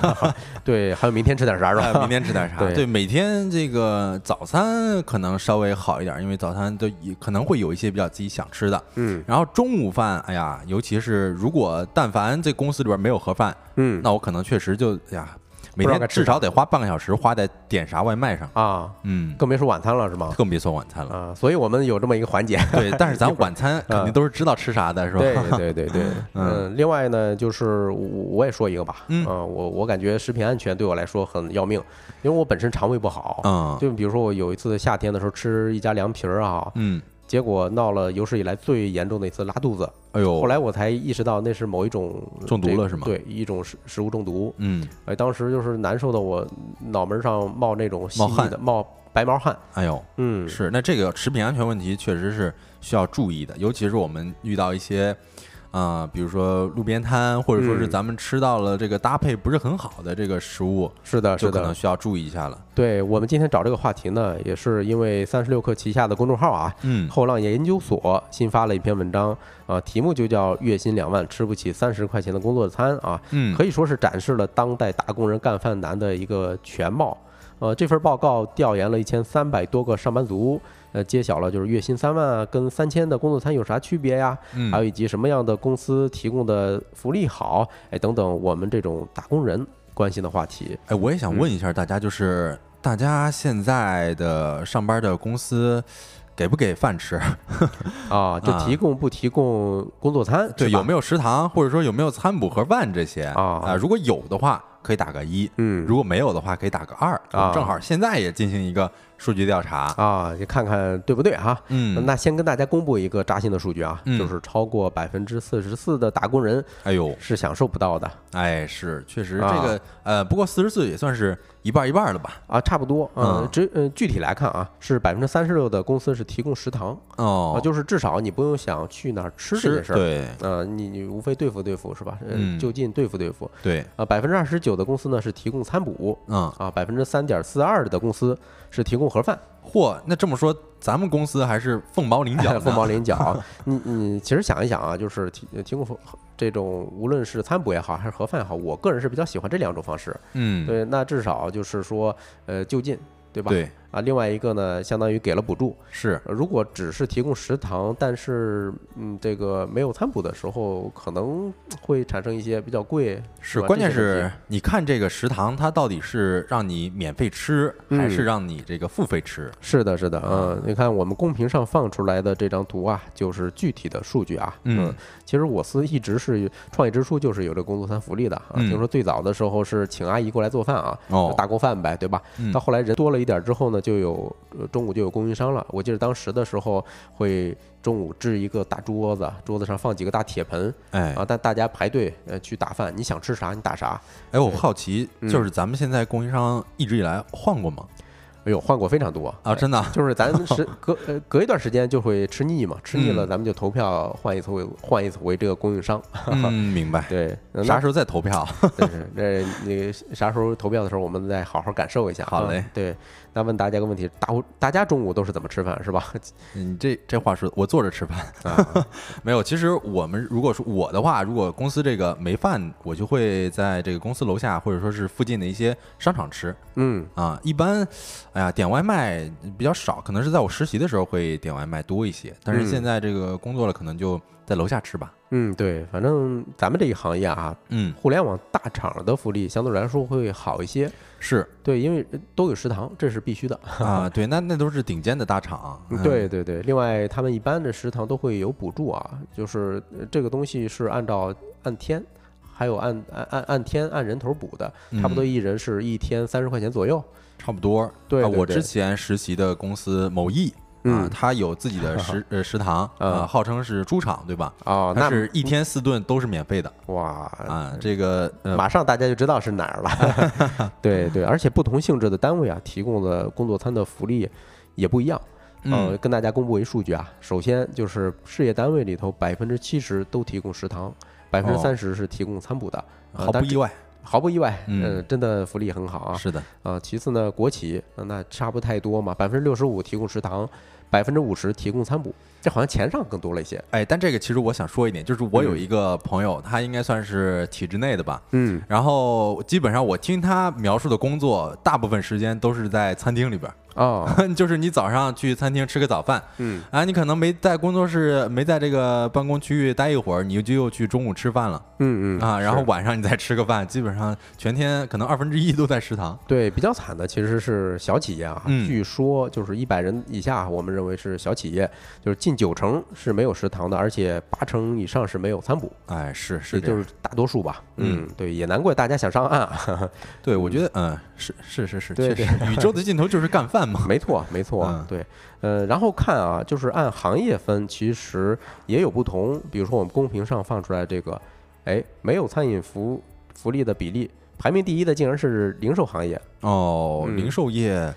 (laughs) 对，还有明天吃点啥是吧？明天吃点啥？对，每天这个早餐可能稍微好一点，因为早餐都可能会有一些比较自己想吃的。嗯，然后中午饭，哎呀，尤其是如果但凡这公司里边没有盒饭，嗯，那我可能确实就呀。每天至少得花半个小时花在点啥外卖上啊，嗯，更别说晚餐了，是吗？更别说晚餐了啊，所以我们有这么一个环节。(laughs) 对，但是咱晚餐肯定都是知道吃啥的，是吧？对对对对，(laughs) 嗯。另外呢，就是我也说一个吧，嗯，我我感觉食品安全对我来说很要命，因为我本身肠胃不好，嗯，就比如说我有一次夏天的时候吃一家凉皮儿啊，嗯。结果闹了有史以来最严重的一次拉肚子，哎呦！后来我才意识到那是某一种中毒了，是吗？对，一种食食物中毒。嗯，哎，当时就是难受的，我脑门上冒那种冒汗的冒白毛汗。哎呦，嗯，是那这个食品安全问题确实是需要注意的，尤其是我们遇到一些。啊，比如说路边摊，或者说是咱们吃到了这个搭配不是很好的这个食物，是的，是的，可能需要注意一下了。对我们今天找这个话题呢，也是因为三十六氪旗下的公众号啊，嗯，后浪研究所新发了一篇文章啊，题目就叫“月薪两万吃不起三十块钱的工作餐”啊，嗯，可以说是展示了当代打工人干饭难的一个全貌。呃，这份报告调研了一千三百多个上班族。呃，揭晓了就是月薪三万啊跟三千的工作餐有啥区别呀？嗯，还有以及什么样的公司提供的福利好？哎，等等，我们这种打工人关心的话题。哎，我也想问一下大家，就是大家现在的上班的公司给不给饭吃？(laughs) 啊，就提供不提供工作餐？对，有没有食堂，或者说有没有餐补盒饭这些？啊啊，如果有的话，可以打个一。嗯，如果没有的话，可以打个二。啊，正好现在也进行一个。数据调查啊，你看看对不对哈？嗯，那先跟大家公布一个扎心的数据啊，就是超过百分之四十四的打工人，哎呦，是享受不到的。哎，是，确实这个呃，不过四十四也算是一半一半了吧？啊，差不多。嗯，这呃具体来看啊，是百分之三十六的公司是提供食堂哦，就是至少你不用想去哪儿吃这件事儿。对，呃，你你无非对付对付是吧？嗯，就近对付对付。对，啊，百分之二十九的公司呢是提供餐补，嗯啊，百分之三点四二的公司是提供。盒饭。嚯，那这么说，咱们公司还是凤毛麟角。(laughs) 凤毛麟角，(laughs) 你你其实想一想啊，就是提提供这种无论是餐补也好，还是盒饭也好，我个人是比较喜欢这两种方式。嗯，对，那至少就是说，呃，就近，对吧？对。啊，另外一个呢，相当于给了补助。是，如果只是提供食堂，但是嗯，这个没有餐补的时候，可能会产生一些比较贵。是，关键是你看这个食堂，它到底是让你免费吃，还是让你这个付费吃？是的，是的，嗯，你看我们公屏上放出来的这张图啊，就是具体的数据啊。嗯，其实我司一直是创业之初就是有这工作餐福利的啊。听说最早的时候是请阿姨过来做饭啊，大锅饭呗，对吧？到后来人多了一点之后呢。就有中午就有供应商了。我记得当时的时候，会中午支一个大桌子，桌子上放几个大铁盆，哎啊，但大家排队呃去打饭，你想吃啥你打啥。哎，我好奇，就是咱们现在供应商一直以来换过吗？哎呦，换过非常多啊！真的，就是咱是 (laughs) 隔呃隔一段时间就会吃腻嘛，吃腻了咱们就投票换一次为换一次为这个供应商。嗯，(laughs) 明白。对，啥时候再投票？对那你啥时候投票的时候，我们再好好感受一下。好嘞。对，那问大家个问题：大大家中午都是怎么吃饭？是吧？你这这话说，我坐着吃饭啊？(laughs) 没有，其实我们如果说我的话，如果公司这个没饭，我就会在这个公司楼下或者说是附近的一些商场吃。嗯啊，一般。哎呀，点外卖比较少，可能是在我实习的时候会点外卖多一些，但是现在这个工作了，可能就在楼下吃吧。嗯，对，反正咱们这一行业啊，嗯，互联网大厂的福利相对来说会好一些。是对，因为都有食堂，这是必须的 (laughs) 啊。对，那那都是顶尖的大厂。对对对，另外他们一般的食堂都会有补助啊，就是这个东西是按照按天，还有按按按按天按人头补的，差不多一人是一天三十块钱左右。差不多，对，我之前实习的公司某易啊，它有自己的 (laughs) 食呃食堂呃，号称是猪场，对吧？哦，那是一天四顿都是免费的。哇啊，这个马上大家就知道是哪儿了。(laughs) 对对，而且不同性质的单位啊，提供的工作餐的福利也不一样。嗯，跟大家公布一数据啊，首先就是事业单位里头百分之七十都提供食堂，百分之三十是提供餐补的，毫不意外。毫不意外，嗯，真的福利很好啊。是的，啊，其次呢，国企那差不太多嘛，百分之六十五提供食堂，百分之五十提供餐补，这好像钱上更多了一些。哎，但这个其实我想说一点，就是我有一个朋友，他应该算是体制内的吧，嗯，然后基本上我听他描述的工作，大部分时间都是在餐厅里边。哦，(laughs) 就是你早上去餐厅吃个早饭，嗯，啊，你可能没在工作室，没在这个办公区域待一会儿，你就又去中午吃饭了，嗯嗯，啊，然后晚上你再吃个饭，基本上全天可能二分之一都在食堂。对，比较惨的其实是小企业啊，据说就是一百人以下，我们认为是小企业，就是近九成是没有食堂的，而且八成以上是没有餐补。哎，是是，就是大多数吧。嗯，对，也难怪大家想上岸。对，我觉得，嗯，是是是是，确实，宇宙的尽头就是干饭。(laughs) 没错，没错，对，呃，然后看啊，就是按行业分，其实也有不同。比如说我们公屏上放出来这个，哎，没有餐饮福福利的比例，排名第一的竟然是零售行业哦。零售业，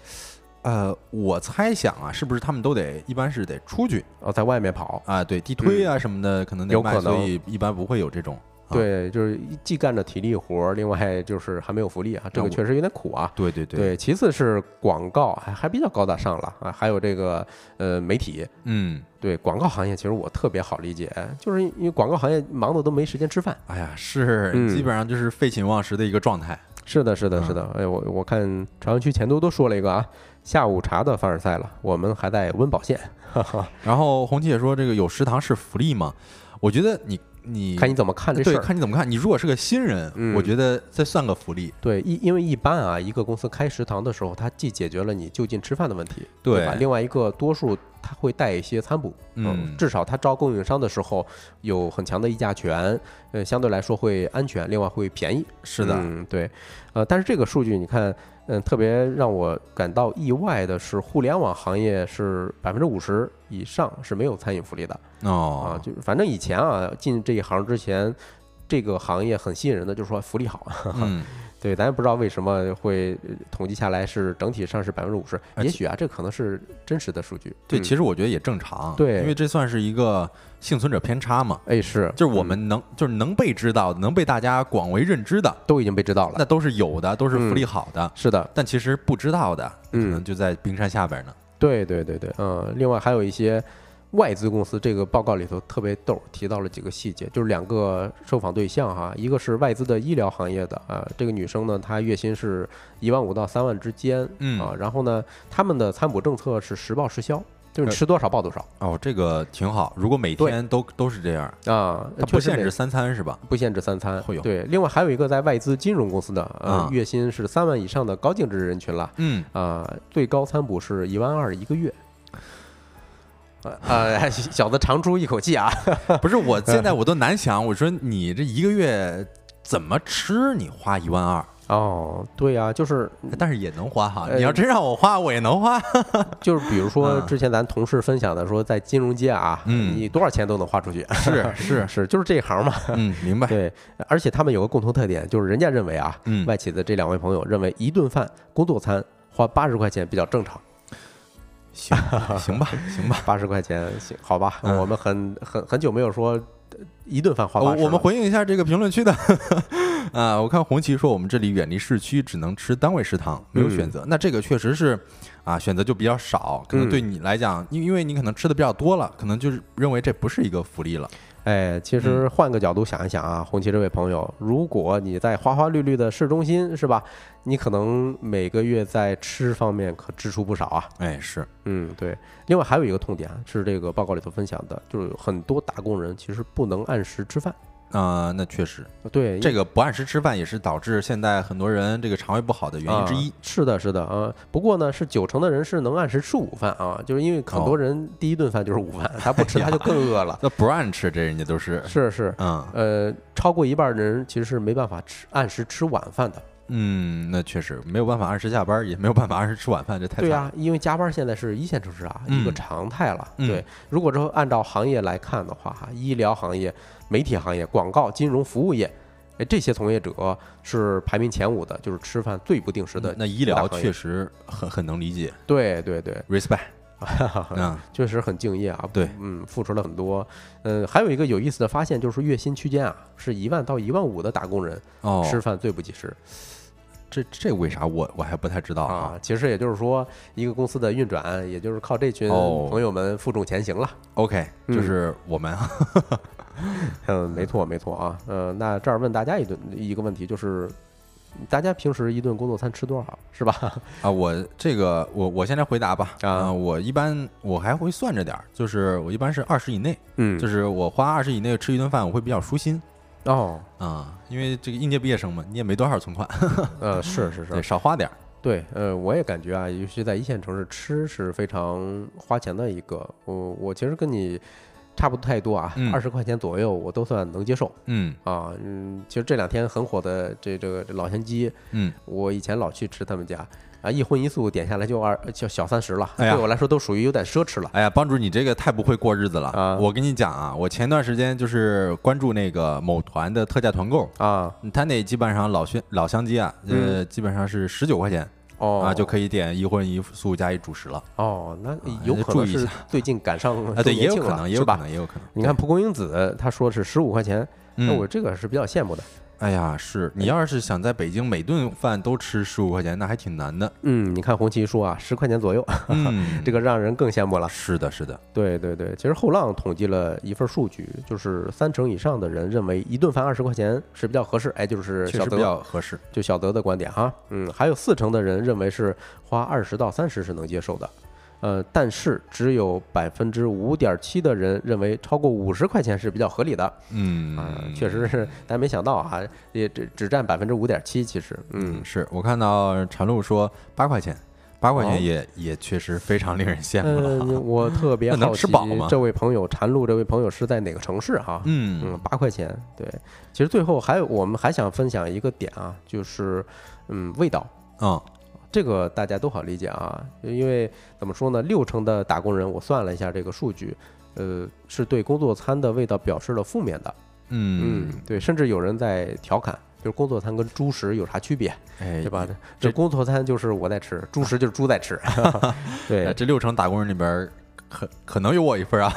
呃，我猜想啊，是不是他们都得一般是得出去哦，在外面跑啊？对，地推啊什么的，可能得卖，所以一般不会有这种。对，就是既干着体力活儿，另外就是还没有福利啊，这个确实有点苦啊。对对对，其次是广告还还比较高大上了啊，还有这个呃媒体，嗯，对，广告行业其实我特别好理解，就是因为广告行业忙的都没时间吃饭。哎呀，是，基本上就是废寝忘食的一个状态。是的，是的，是的。哎，我我看朝阳区前都都说了一个啊，下午茶的凡尔赛了，我们还在温饱线。(laughs) 然后红旗也说这个有食堂是福利吗？我觉得你。你看你怎么看这事儿？看你怎么看。你如果是个新人，我觉得这算个福利。对，一因为一般啊，一个公司开食堂的时候，它既解决了你就近吃饭的问题，对吧？另外一个，多数它会带一些餐补，嗯，至少它招供应商的时候有很强的议价权，呃，相对来说会安全，另外会便宜。是的，嗯，对，呃，但是这个数据你看。嗯，特别让我感到意外的是，互联网行业是百分之五十以上是没有餐饮福利的哦。啊，就反正以前啊，进这一行之前，这个行业很吸引人的，就是说福利好。嗯，(laughs) 对，咱也不知道为什么会呃统计下来是整体上是百分之五十，也许啊，这可能是真实的数据。对，嗯其实我觉得也正常，对因为这算是一个幸存者偏差嘛，哎是，就是我们能就是能被知道，能被大家广为认知的，都已经被知道了。那都是有的，都是福利好的，是的，但其实不知道的，可嗯能就在冰山下边呢。对对对对，嗯，另外还有一些外资公司，这个报告里头特别逗，提到了几个细节，就是两个受访对象哈，一个是外资的医疗行业的啊，这个女生呢，她月薪是一万五到三万之间，嗯啊，然后呢，他们的餐补政策是实报实销，就是吃多少报多少哦，这个挺好。如果每天都都是这样，啊，不限制三餐是吧？不限制三餐会有。对，另外还有一个在外资金融公司的，月薪是三万以上的高净值人群了。嗯，啊，最高餐补是一万二一个月。呃呃，小子长出一口气啊！(laughs) 不是，我现在我都难想，我说你这一个月怎么吃？你花一万二，哦，对呀、就是但是也能花哈。呃你要真让我花，我也能花。(laughs) 就是，比如说啊之前咱同事分享的说，在金融街啊，嗯你多少钱都能花出去，是是，(laughs) 是，就是这一行嘛。嗯，明白。对，而且他们有个共同特点，就是人家认为啊，嗯外企的这两位朋友认为一顿饭工作餐花八十块钱比较正常。行 (laughs) 行吧，行吧。八十块钱行，好吧，嗯我们很很很久没有说呃一顿饭花八十。我我们回应一下这个评论区的 (laughs) 啊，我看红旗说我们这里远离市区，只能吃单位食堂，没有选择。那这个确实是啊，选择就比较少，可能嗯对你来讲，因因为你可能吃的比较多了，可能就是认为这不是一个福利了。哎，其实嗯换个角度想一想啊，红旗这位朋友，如果你在花花绿绿的市中心，是吧？你可能每个月在吃方面可支出不少啊。哎，是，嗯，对。另外还有一个痛点啊，是这个报告里头分享的，就是很多打工人其实不能按时吃饭。啊，那确实，对，这个不按时吃饭也是导致现在很多人这个肠胃不好的原因之一啊。是的，是的啊。不过呢，是九成的人是能按时吃午饭啊，就是因为很哦多人第一顿饭就是午饭，他不吃他就更饿了。(laughs) 那不让吃，这人家都是，是是，嗯呃，超过一半的人其实是没办法吃按时吃晚饭的。嗯，那确实没有办法按时下班，也没有办法按时吃晚饭，这太。对啊，因为加班现在是一线城市啊，一个嗯常态了。嗯对，如果说按照行业来看的话，哈，医疗行业、媒体行业、广告、金融服务业，哎，这些从业者是排名前五的，就是吃饭最不定时的。那医疗确实很很能理解对对对，，respect。(laughs) 嗯，确实很敬业啊。对嗯，付出了很多。嗯，还有一个有意思的发现，就是月薪区间啊，是一万到一万五的打工人哦，吃饭最不及时这这为啥我我还不太知道啊。其实也就是说，一个公司的运转，也就是靠这群哦朋友们负重前行了。OK，嗯就是我们啊，(laughs) (laughs) 嗯，没错没错啊。呃，那这儿问大家一顿一个问题，就是大家平时一顿工作餐吃多少，是吧？(laughs) 啊，我这个我我先来回答吧。啊呃我一般我还会算着点儿，就是我一般是二十以内，嗯就是我花二十以内吃一顿饭，我会比较舒心哦，啊，因为这个应届毕业生嘛，你也没多少存款，呃，是 (laughs) 是对，是，少花点儿。对，呃，我也感觉啊，尤其在一线城市，吃是非常花钱的一个。我我其实跟你差不多太多啊嗯，二十块钱左右我都算能接受。嗯。啊。嗯，其实这两天很火的这这个这老乡鸡，嗯，我以前老去吃他们家啊，一荤一素点下来就二就小三十了，对我来说都属于有点奢侈了。哎呀，帮主，你这个太不会过日子了。啊。我跟你讲啊，我前段时间就是关注那个某团的特价团购，啊，他那基本上老乡老乡鸡啊，呃，基本上是十九块钱哦啊就可以点一荤一素加一主食了。哦，那有就可能是最近赶上啊，对，也有可能，也？有可能，也有可能。你看蒲公英子他说是十五块钱，那嗯我这个是比较羡慕的。哎呀，是你要是想在北京每顿饭都吃十五块钱，那还挺难的。嗯，你看红旗说啊，十块钱左右，嗯，这个让人更羡慕了。是的，是的，对对对，其实后浪统计了一份数据，就是三成以上的人认为一顿饭二十块钱是比较合适，哎，就是小确实比较合适。就小德的观点哈，嗯，还有四成的人认为是花二十到三十是能接受的，呃，但是只有百分之五点七的人认为超过五十块钱是比较合理的，嗯。啊、确实是，(laughs) 但没想到啊，也只只占百分之五点七，其实，嗯。嗯，，是我看到陈露说八块钱，八块哦。钱也也确实非常令人羡慕了。嗯，哈。我特别 (laughs) 好奇吃饱吗？这位朋友禅路这位朋友是在哪个城市哈？嗯，嗯八块钱，对，其实最后还有我们还想分享一个点啊，就是嗯味道。嗯这个大家都好理解啊，因为怎么说呢，六成的打工人，我算了一下这个数据，呃，是对工作餐的味道表示了负面的。嗯对，甚至有人在调侃，就是工作餐跟猪食有啥区别，哎，对吧？这工作餐就是我在吃，猪食就是猪在吃。(laughs) 对，这六成打工人里边，可可能有我一份啊。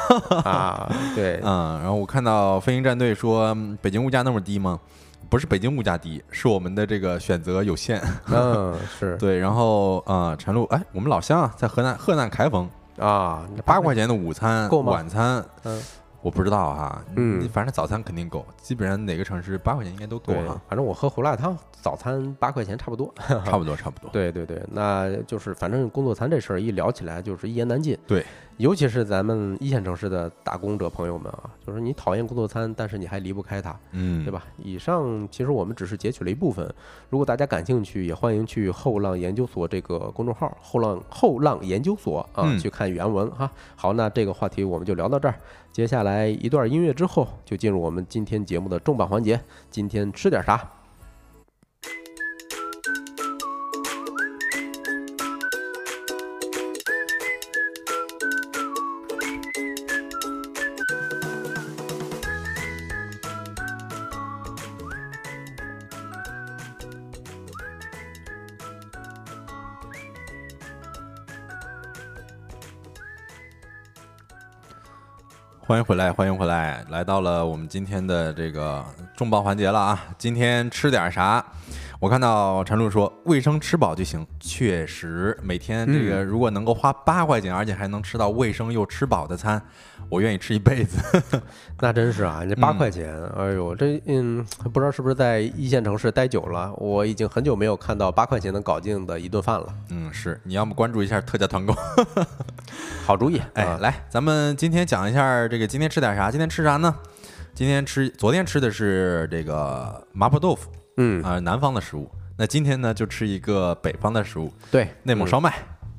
啊，对，嗯。然后我看到飞行战队说，北京物价那么低吗？不是北京物价低，是我们的这个选择有限。嗯，是 (laughs) 对。然后啊，陈露，哎，我们老乡啊，在河南河南开封啊，八块钱的午餐？晚餐，嗯。我不知道哈，嗯，反正早餐肯定够，基本上哪个城市八块钱应该都够了。反正我喝胡辣汤，早餐八块钱差不多，差不多差不多。(laughs) 对对对，那就是反正工作餐这事儿一聊起来就是一言难尽。对，尤其是咱们一线城市的打工者朋友们啊，就是你讨厌工作餐，但是你还离不开它，嗯，对吧？以上其实我们只是截取了一部分，如果大家感兴趣，也欢迎去后浪研究所这个公众号“后浪后浪研究所”啊去看原文哈。好，那这个话题我们就聊到这儿。接下来一段音乐之后，就进入我们今天节目的重磅环节。今天吃点啥？欢迎回来，欢迎回来，来到了我们今天的这个重磅环节了啊！今天吃点啥？我看到陈露说卫生吃饱就行，确实，每天这个如果能够花八块钱，而且还能吃到卫生又吃饱的餐，我愿意吃一辈子。(laughs) 那真是啊，这八块钱，哎呦，这嗯，不知道是不是在一线城市待久了，我已经很久没有看到八块钱能搞定的一顿饭了。嗯，是，你要么关注一下特价团购，(laughs) 好主意。哎，来，咱们今天讲一下这个今天吃点啥？今天吃啥呢？今天吃，昨天吃的是这个麻婆豆腐。嗯啊，南方的食物。那今天呢，就吃一个北方的食物，对，内蒙烧麦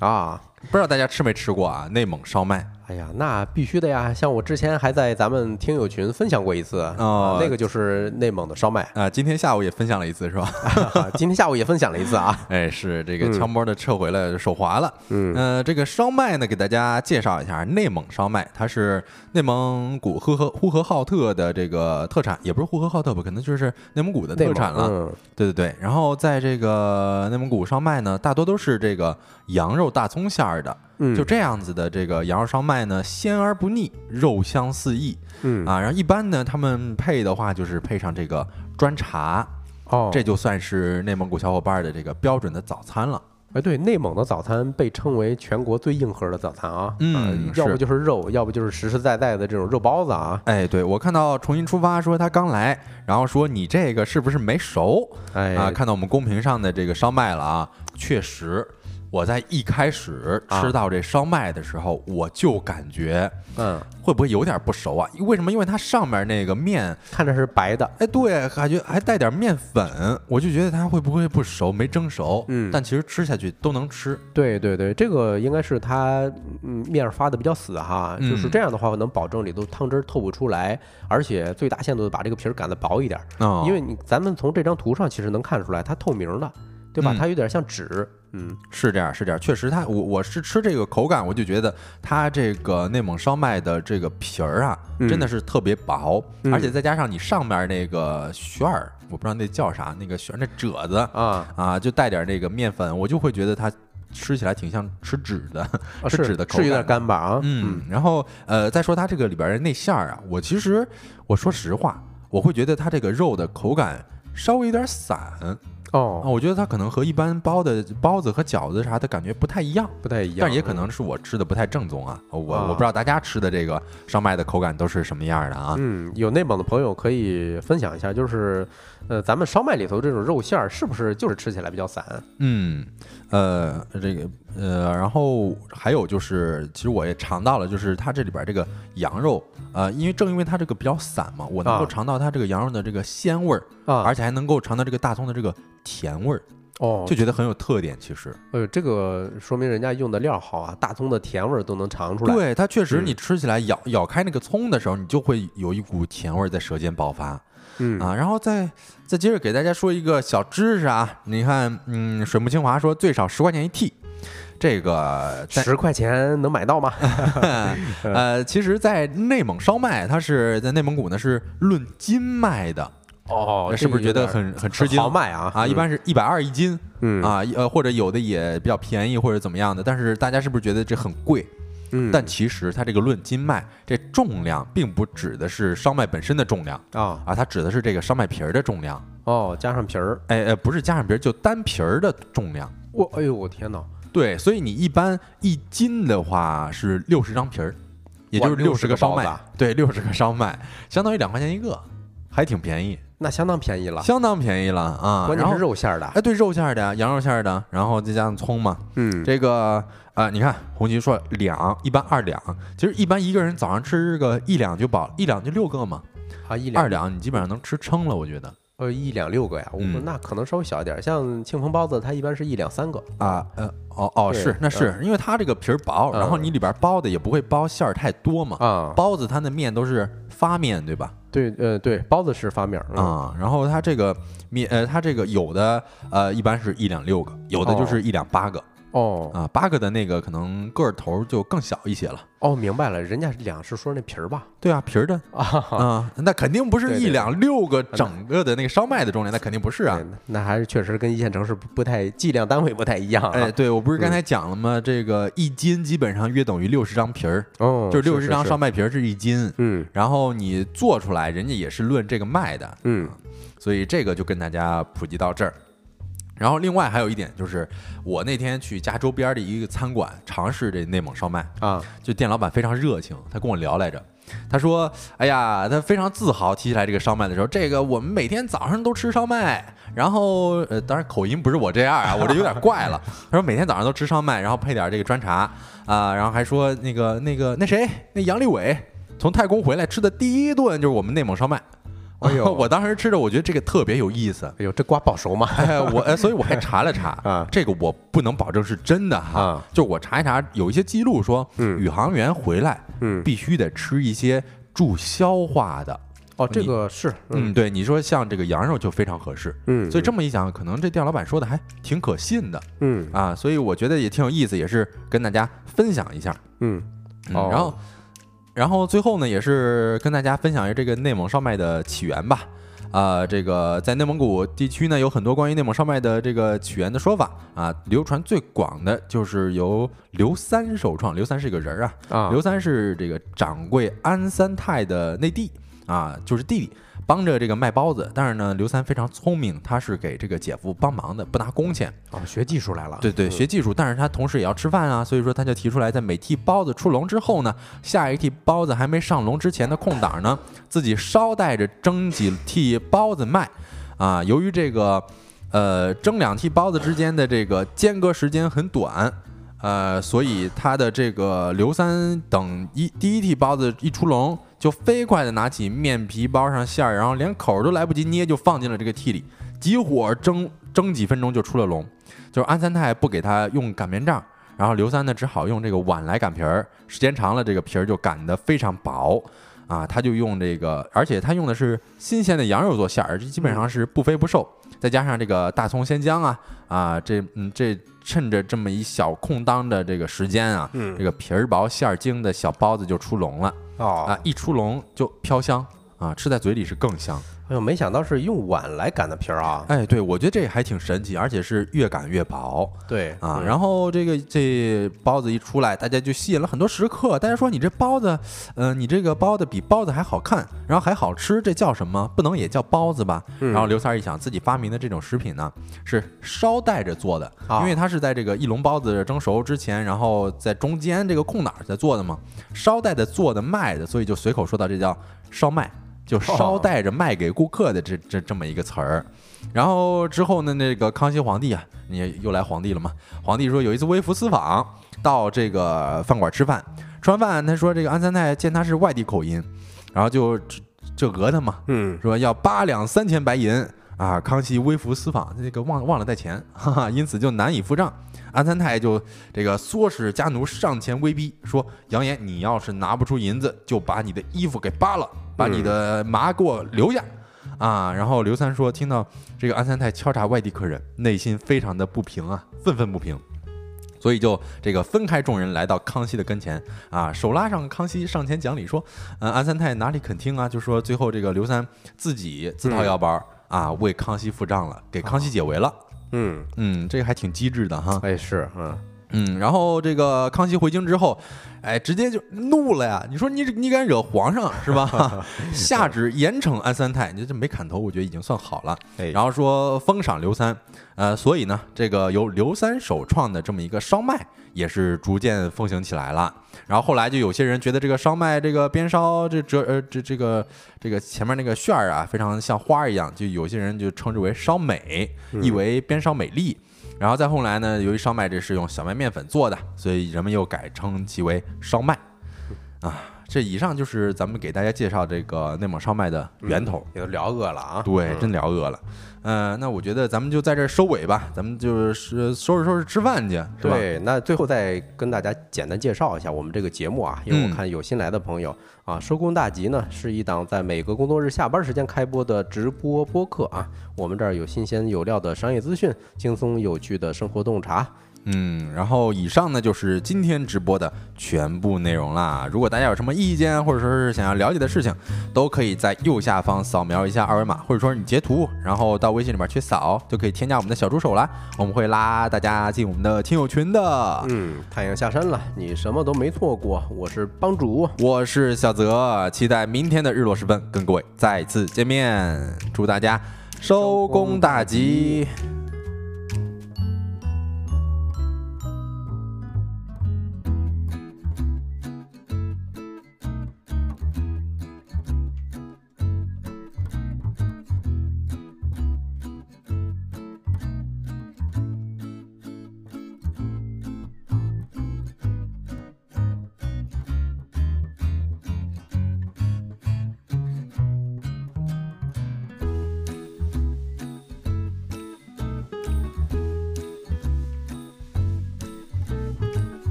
啊。不知道大家吃没吃过啊？内蒙烧麦。哎呀，那必须的呀！像我之前还在咱们听友群分享过一次，哦，那个就是内蒙的烧麦啊。今天下午也分享了一次，是吧？(laughs) 今天下午也分享了一次啊。(laughs) 哎，是这个悄摸的撤回了，手滑了。嗯，呃，这个烧麦呢，给大家介绍一下，内蒙烧麦，它是内蒙古呼和呼和浩特的这个特产，也不是呼和浩特吧，可能就是内蒙古的特产了。嗯，对对对。然后在这个内蒙古烧麦呢，大多都是这个羊肉大葱馅儿的。就这样子的这个羊肉烧麦呢，鲜而不腻，肉香四溢。嗯啊，然后一般呢，他们配的话就是配上这个砖茶，哦，这就算是内蒙古小伙伴的这个标准的早餐了。哎，对，内蒙的早餐被称为全国最硬核的早餐啊。嗯，要不就是肉，要不就是实实在在的这种肉包子啊。哎，对我看到重新出发说他刚来，然后说你这个是不是没熟？哎啊，看到我们公屏上的这个烧麦了啊，确实。我在一开始吃到这烧麦的时候，我就感觉，嗯，会不会有点不熟啊？为什么？因为它上面那个面看着是白的，哎，对，感觉还带点面粉，我就觉得它会不会不熟，没蒸熟？嗯，但其实吃下去都能吃。对对对，这个应该是它，嗯，面发的比较死哈，就是这样的话能保证里头汤汁透不出来，而且最大限度的把这个皮儿擀的薄一点。哦，因为你咱们从这张图上其实能看出来，它透明的。对吧？它有点像纸，嗯，是这样，是这样，确实，它我我是吃这个口感，我就觉得它这个内蒙烧麦的这个皮儿啊，真的是特别薄，而且再加上你上面那个旋儿，我不知道那叫啥，那个旋那褶子啊啊，就带点那个面粉，我就会觉得它吃起来挺像吃纸的，吃纸的口感，是有点干巴啊。嗯，然后呃，再说它这个里边的内馅儿啊，我其实我说实话，我会觉得它这个肉的口感稍微有点散。哦，我觉得它可能和一般包的包子和饺子啥的感觉不太一样，不太一样，但也可能是我吃的不太正宗啊。我我不知道大家吃的这个烧麦的口感都是什么样的啊？嗯，有内蒙的朋友可以分享一下，就是呃，咱们烧麦里头这种肉馅儿是不是就是吃起来比较散？嗯，呃，这个呃，然后还有就是，其实我也尝到了，就是它这里边这个羊肉，呃，因为正因为它这个比较散嘛，我能够尝到它这个羊肉的这个鲜味儿啊，而且还能够尝到这个大葱的这个。甜味儿哦，就觉得很有特点。其实，呃，这个说明人家用的料好啊，大葱的甜味儿都能尝出来。对，它确实，你吃起来咬咬开那个葱的时候，你就会有一股甜味儿在舌尖爆发。嗯啊，然后再再接着给大家说一个小知识啊，你看，嗯，水木清华说最少十块钱一屉，这个十块钱能买到吗？(laughs) 呃，其实，在内蒙烧麦，它是在内蒙古呢是论斤卖的。哦，是不是觉得很很吃惊？豪迈啊啊！一般是一百二一斤，嗯啊，呃，或者有的也比较便宜或者怎么样的，但是大家是不是觉得这很贵？嗯，但其实它这个论斤卖，这重量并不指的是烧麦本身的重量啊啊，它指的是这个烧麦皮儿的重量。哦，加上皮儿，哎哎，不是加上皮儿，就单皮儿的重量。我哎呦我天哪！对，所以你一般一斤的话是六十张皮儿，也就是六十个烧麦，对，六十个烧麦，相当于两块钱一个，还挺便宜，那相当便宜了，相当便宜了啊。关键是肉馅儿的，哎，对，肉馅儿的，羊肉馅儿的，然后再加上葱嘛。嗯，这个啊，你看红旗说两，一般二两，其实一般一个人早上吃个一两就饱，一两就六个嘛，啊一两二两你基本上能吃撑了，我觉得呃一两六个呀，我嗯。那可能稍微小一点，像庆丰包子它一般是一两三个，啊，呃，哦哦，是，那是因为它这个皮儿薄，然后嗯。你里边包的也不会包馅儿太多嘛，啊，包子它的面都是发面，对吧？对，呃对，包子是发面啊，然后它这个面，呃，它这个有的呃一般是一两六个，有的就是一两八个哦啊，八个的那个可能个儿头就更小一些了。哦，明白了，人家两是说那皮儿吧？对啊，皮儿的啊，啊，那肯定不是一两六个整个的那个烧麦的重量，那肯定不是啊。那还是确实跟一线城市不不太计量单位不太一样啊。哎，对我不是刚才讲了吗？这个一斤基本上约等于六十张皮儿，哦，就是六十张烧麦皮儿是一斤，嗯然后你做出来，人家也是论这个卖的，嗯所以这个就跟大家普及到这儿。然后另外还有一点就是，我那天去家周边的一个餐馆尝试这内蒙烧麦，啊就店老板非常热情，他跟我聊来着。他说：“哎呀，他非常自豪提起来这个烧麦的时候，这个我们每天早上都吃烧麦，然后呃，当然口音不是我这样啊，我这有点怪了。(laughs) 他说每天早上都吃烧麦，然后配点这个砖茶啊、然后还说那个那个那谁那杨利伟从太空回来吃的第一顿就是我们内蒙烧麦。哎呦。(laughs) 我当时吃着，我觉得这个特别有意思。哎呦，这瓜保熟吗？哎，我哎，所以我还 (laughs) 查了查啊。这个我不能保证是真的哈，啊。就我查一查，有一些记录说，嗯。宇航员回来，嗯必须得吃一些助消化的，哦，这个是嗯，对，你说像这个羊肉就非常合适，嗯，所以这么一想，可能这店老板说的还挺可信的嗯。啊，所以我觉得也挺有意思，也是跟大家分享一下，嗯。嗯，哦。然后，然后最后呢，也是跟大家分享一下这个内蒙烧麦的起源吧。啊、这个在内蒙古地区呢，有很多关于内蒙烧麦的这个起源的说法啊。流传最广的就是由刘三首创，刘三是个人儿啊，啊刘三是这个掌柜安三泰的内弟啊，就是弟弟，帮着这个卖包子。但是呢，刘三非常聪明，他是给这个姐夫帮忙的，不拿工钱。哦学技术来了，对对，嗯学技术，但是他同时也要吃饭啊，所以说他就提出来，在每屉包子出笼之后呢，下一屉包子还没上笼之前的空档呢，自己捎带着蒸几屉包子卖。啊，由于这个呃蒸两屉包子之间的这个间隔时间很短。呃，所以他的这个刘三等一第一屉包子一出笼，就飞快地拿起面皮包上馅儿，然后连口都来不及捏，就放进了这个屉里，急火蒸蒸几分钟就出了笼。就是安三太不给他用擀面杖，然后刘三呢只好用这个碗来擀皮儿，时间长了这个皮儿就擀得非常薄。啊，他就用这个，而且他用的是新鲜的羊肉做馅儿，这基本上是不肥不瘦，再加上这个大葱、鲜姜啊，啊，这嗯这趁着这么一小空当的这个时间啊，嗯。这个皮儿薄馅儿精的小包子就出笼了。哦。啊，一出笼就飘香啊，吃在嘴里是更香。哎呦，没想到是用碗来擀的皮儿啊！哎，对我觉得这还挺神奇，而且是越擀越薄。对啊，嗯然后这个这包子一出来，大家就吸引了很多食客。大家说你这包子，呃，你这个包子比包子还好看，然后还好吃，这叫什么？不能也叫包子吧？嗯然后刘三儿一想，自己发明的这种食品呢，是捎带着做的，啊因为它是在这个一笼包子蒸熟之前，然后在中间这个空档儿在做的嘛，捎带着做的卖的，所以就随口说到这叫烧麦。就捎带着卖给顾客的这这这么一个词儿，然后之后呢，那个康熙皇帝啊，你又来皇帝了嘛？皇帝说有一次微服私访，到这个饭馆吃饭，吃完饭他说这个安三太见他是外地口音，然后就就讹他嘛，嗯说要八两三千白银啊。康熙微服私访，这个忘忘了带钱，(laughs) 哈哈，因此就难以付账。安三太就这个唆使家奴上前威逼，说扬言你要是拿不出银子，就把你的衣服给扒了，把你的麻给我留下。啊，然后刘三说，听到这个安三太敲诈外地客人，内心非常的不平啊，愤愤不平。所以就这个分开众人来到康熙的跟前啊，手拉上康熙上前讲理说，嗯，安三太哪里肯听啊？就说最后这个刘三自己自掏腰包啊，为康熙付账了，给康熙解围了。嗯嗯，这个还挺机智的哈。哎，是，嗯嗯，然后这个康熙回京之后，哎，直接就怒了呀！你说你你敢惹皇上是吧？(laughs) 下旨严惩安三太，你这没砍头，我觉得已经算好了。哎然后说封赏刘三，呃，所以呢，这个由刘三首创的这么一个烧麦也是逐渐风行起来了。然后后来就有些人觉得这个烧麦这个边烧这折呃这这个这个前面那个旋儿啊，非常像花儿一样，就有些人就称之为烧美，意为边烧美丽。然后再后来呢，由于烧麦这是用小麦面粉做的，所以人们又改称其为烧麦。啊，这以上就是咱们给大家介绍这个内蒙烧麦的源头。也都聊饿了啊。对，嗯真聊饿了。嗯、那我觉得咱们就在这儿收尾吧，咱们就是收拾收拾吃饭去，是吧？对，那最后再跟大家简单介绍一下我们这个节目啊，因为嗯我看有新来的朋友啊，收工大吉呢是一档在每个工作日下班时间开播的直播播客啊。我们这儿有新鲜有料的商业资讯，轻松有趣的生活洞察。嗯，然后以上呢就是今天直播的全部内容啦。如果大家有什么意见，或者说是想要了解的事情，都可以在右下方扫描一下二维码，或者说你截图，然后到微信里面去扫，就可以添加我们的小助手啦。我们会拉大家进我们的听友群的。嗯，太阳下山了，你什么都没错过。我是帮主，我是小泽，期待明天的日落时分跟各位再次见面。祝大家收工大吉！